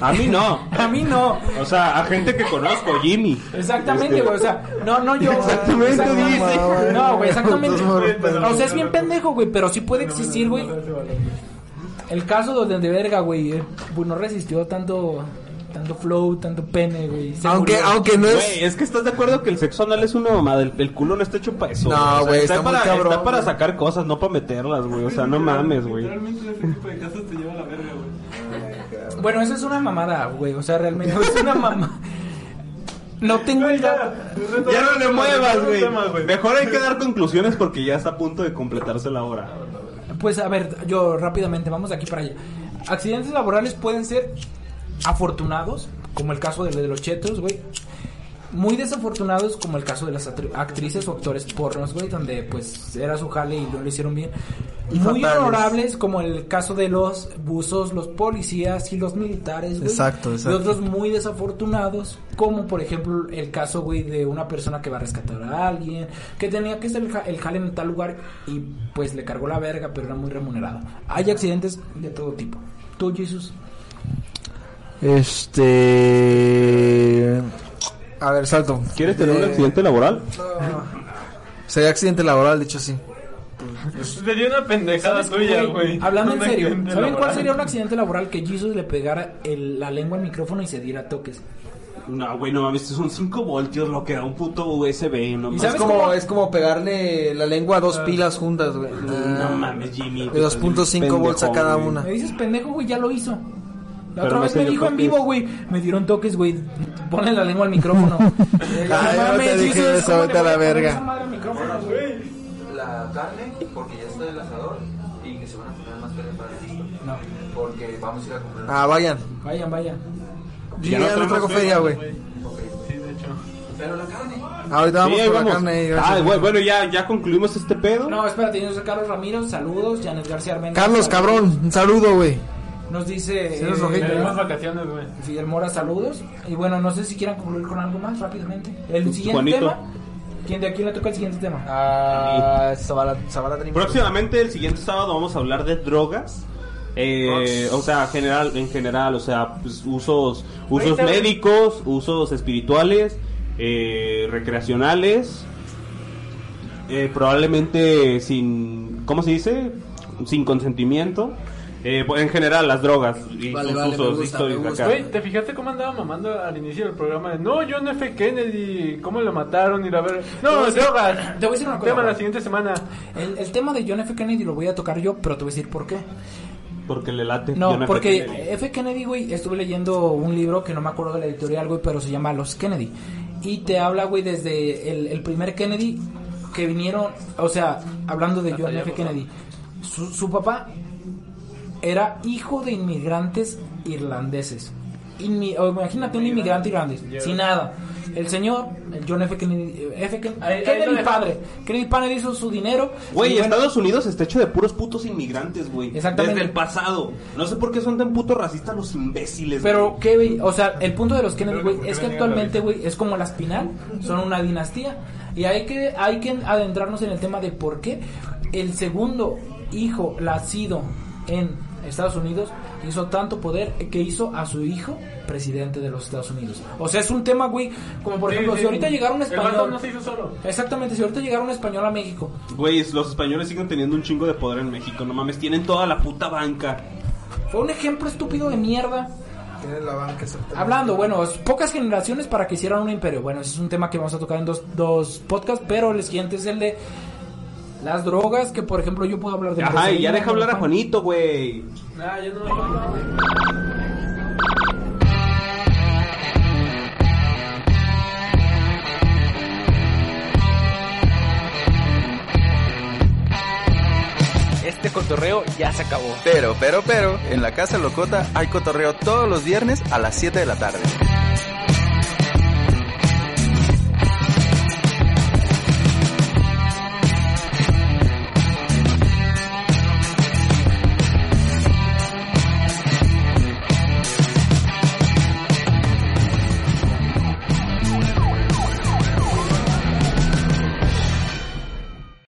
S2: A mí no.
S3: A mí no.
S2: O sea, a gente que conozco, Jimmy.
S3: Exactamente, güey. O sea, no, no yo.
S2: Exactamente, dice.
S3: No, güey, exactamente. O sea, es bien pendejo, güey, pero sí puede existir, güey. El caso donde de verga, güey, eh, pues no resistió tanto tanto flow, tanto pene, güey.
S4: Aunque,
S3: murió.
S4: aunque no
S2: Güey,
S4: es...
S2: es que estás de acuerdo que el sexo anal es una mamada. El, el culo no está hecho para eso.
S4: No,
S2: O sea,
S4: güey, está muy
S2: para,
S4: cabrón,
S2: Está para
S4: güey.
S2: sacar cosas, no para meterlas, güey. O sea, no mames, güey.
S5: Literalmente ese tipo de casos te lleva a la verga, güey.
S3: Bueno, eso es una mamada, güey. O sea, realmente es una mamada. No tengo el dato.
S2: Ya no le muevas, güey. Mejor hay que dar conclusiones porque ya está a punto de completarse la hora.
S3: Pues a ver, yo rápidamente, vamos de aquí para allá. Accidentes laborales pueden ser afortunados, como el caso de, de los chetos, güey. Muy desafortunados, como el caso de las actrices o actores pornos, güey, donde pues era su jale y no lo hicieron bien.
S4: Y
S3: Muy
S4: fatales.
S3: honorables, como el caso de los buzos, los policías y los militares, güey.
S4: Exacto, exacto.
S3: Y otros muy desafortunados, como por ejemplo el caso, güey, de una persona que va a rescatar a alguien, que tenía que hacer el, ja- el jale en tal lugar y pues le cargó la verga, pero era muy remunerado. Hay accidentes de todo tipo. ¿Tú, Jesus?
S4: Este... A ver, salto.
S2: ¿Quieres tener un
S4: Eh,
S2: accidente laboral?
S4: Sería accidente laboral, dicho así.
S5: Sería una pendejada tuya, güey.
S3: Hablando en serio, ¿saben cuál sería un accidente laboral que Jesus le pegara el- la lengua al micrófono y se diera toques?
S2: No, güey, no mames, son 5 voltios lo que da un puto USB, no
S3: ¿Y
S2: mames.
S3: sabes
S4: Es como,
S3: cómo?
S4: es como pegarle la lengua a dos pilas juntas, güey.
S2: No mames, Jimmy.
S4: De 2.5 volts a cada una.
S3: Me dices pendejo, güey, ya lo hizo. La otra vez me dijo en vivo, güey. Me dieron toques, güey. Ponle la lengua al micrófono. Eh,
S4: Ay,
S3: no
S4: no te dije eso,
S3: ¿cómo
S4: vete a la verga.
S3: esa madre al micrófono, güey?
S7: la carne porque ya está el asador y que se van a poner más carne para el listo.
S3: No,
S7: Porque vamos a ir a comprar.
S4: Ah, vayan.
S3: vayan, vayan.
S2: Ya
S4: ya,
S2: no
S4: traigo
S2: feria,
S4: güey.
S5: Sí, de hecho.
S7: Pero la carne.
S4: Ahorita vamos
S2: Sí, ahí
S4: por
S2: vamos.
S4: la carne.
S2: Ah, güey, bueno, ya, ya concluimos este pedo.
S3: No, espérate, yo soy Carlos Ramiro, saludos. Janet García Armenta.
S4: Carlos,
S3: saludos.
S4: cabrón, un saludo, güey.
S3: Nos dice eh,
S4: ojete,
S5: Tenemos vacaciones, güey.
S3: Fidel Mora, saludos. Y bueno, no sé si quieran concluir con algo más rápidamente. El siguiente
S2: Juanito.
S3: tema. ¿Quién de aquí le toca el siguiente tema?
S4: Ah.
S2: Próximamente, el siguiente sábado, vamos a hablar de drogas. Eh, o sea, general, en general, o sea, pues, usos, usos médicos, usos espirituales, eh, recreacionales, eh, probablemente sin, ¿cómo se dice? Sin consentimiento. Eh, pues, en general, las drogas y
S4: Vale,
S2: sus
S4: vale,
S2: usos
S4: gusta,
S2: históricos acá.
S5: ¿te fijaste cómo andaba mamando al inicio del programa? No, John F. Kennedy, ¿cómo lo mataron? Y la ver... No,
S3: decir-
S5: drogas.
S3: te voy a decir una cosa,
S5: Tema la siguiente semana.
S3: El, el tema de John F. Kennedy lo voy a tocar yo, pero te voy a decir por qué.
S2: Porque le late.
S3: No,
S2: John F.
S3: porque
S2: Kennedy.
S3: F. Kennedy, güey, estuve leyendo un libro que no me acuerdo de la editorial, güey, pero se llama Los Kennedy. Y te habla, güey, desde el, el primer Kennedy que vinieron, o sea, hablando de John F. Kennedy. Su, su papá era hijo de inmigrantes irlandeses. Inmi- o imagínate un inmigrante irlandés, sin nada. El señor, el John F. Kennedy, F.
S5: Ahí-
S3: Kennedy padre, Kennedy padre hizo su dinero.
S2: Güey,
S3: bueno,
S2: Estados Unidos está hecho de puros putos inmigrantes, güey.
S3: Exactamente.
S2: Desde el pasado. No sé por qué son tan putos racistas los imbéciles.
S3: Pero. ¿qué, güey? O sea, el punto de los Kennedy, güey,
S5: ¿por qué
S3: es que actualmente, güey, es como la espinal, son una dinastía. Y hay que, hay que adentrarnos en el tema de por qué el segundo hijo nacido en Estados Unidos hizo tanto poder que hizo a su hijo presidente de los Estados Unidos. O sea, es un tema, güey, como por
S5: Sí,
S3: ejemplo,
S5: sí.
S3: si ahorita llegara un español...
S5: no se hizo solo.
S3: Exactamente, si ahorita llegara un español a México,
S2: Güey, los españoles siguen teniendo un chingo de poder en México. No mames, tienen toda la puta banca.
S3: fue un ejemplo estúpido de mierda.
S4: Tienes la banca exactamente.
S3: Hablando, bueno, pocas generaciones para que hicieran un imperio. Bueno, ese es un tema que vamos a tocar en dos, dos podcasts, pero el siguiente es el de las drogas, que por ejemplo yo puedo hablar de...
S2: Ajá, y ya deja hablar a Juanito, güey.
S5: Ah, yo no
S8: Este cotorreo ya se acabó.
S9: Pero, pero, pero, en la Casa Locota hay cotorreo todos los viernes a las 7 de la tarde.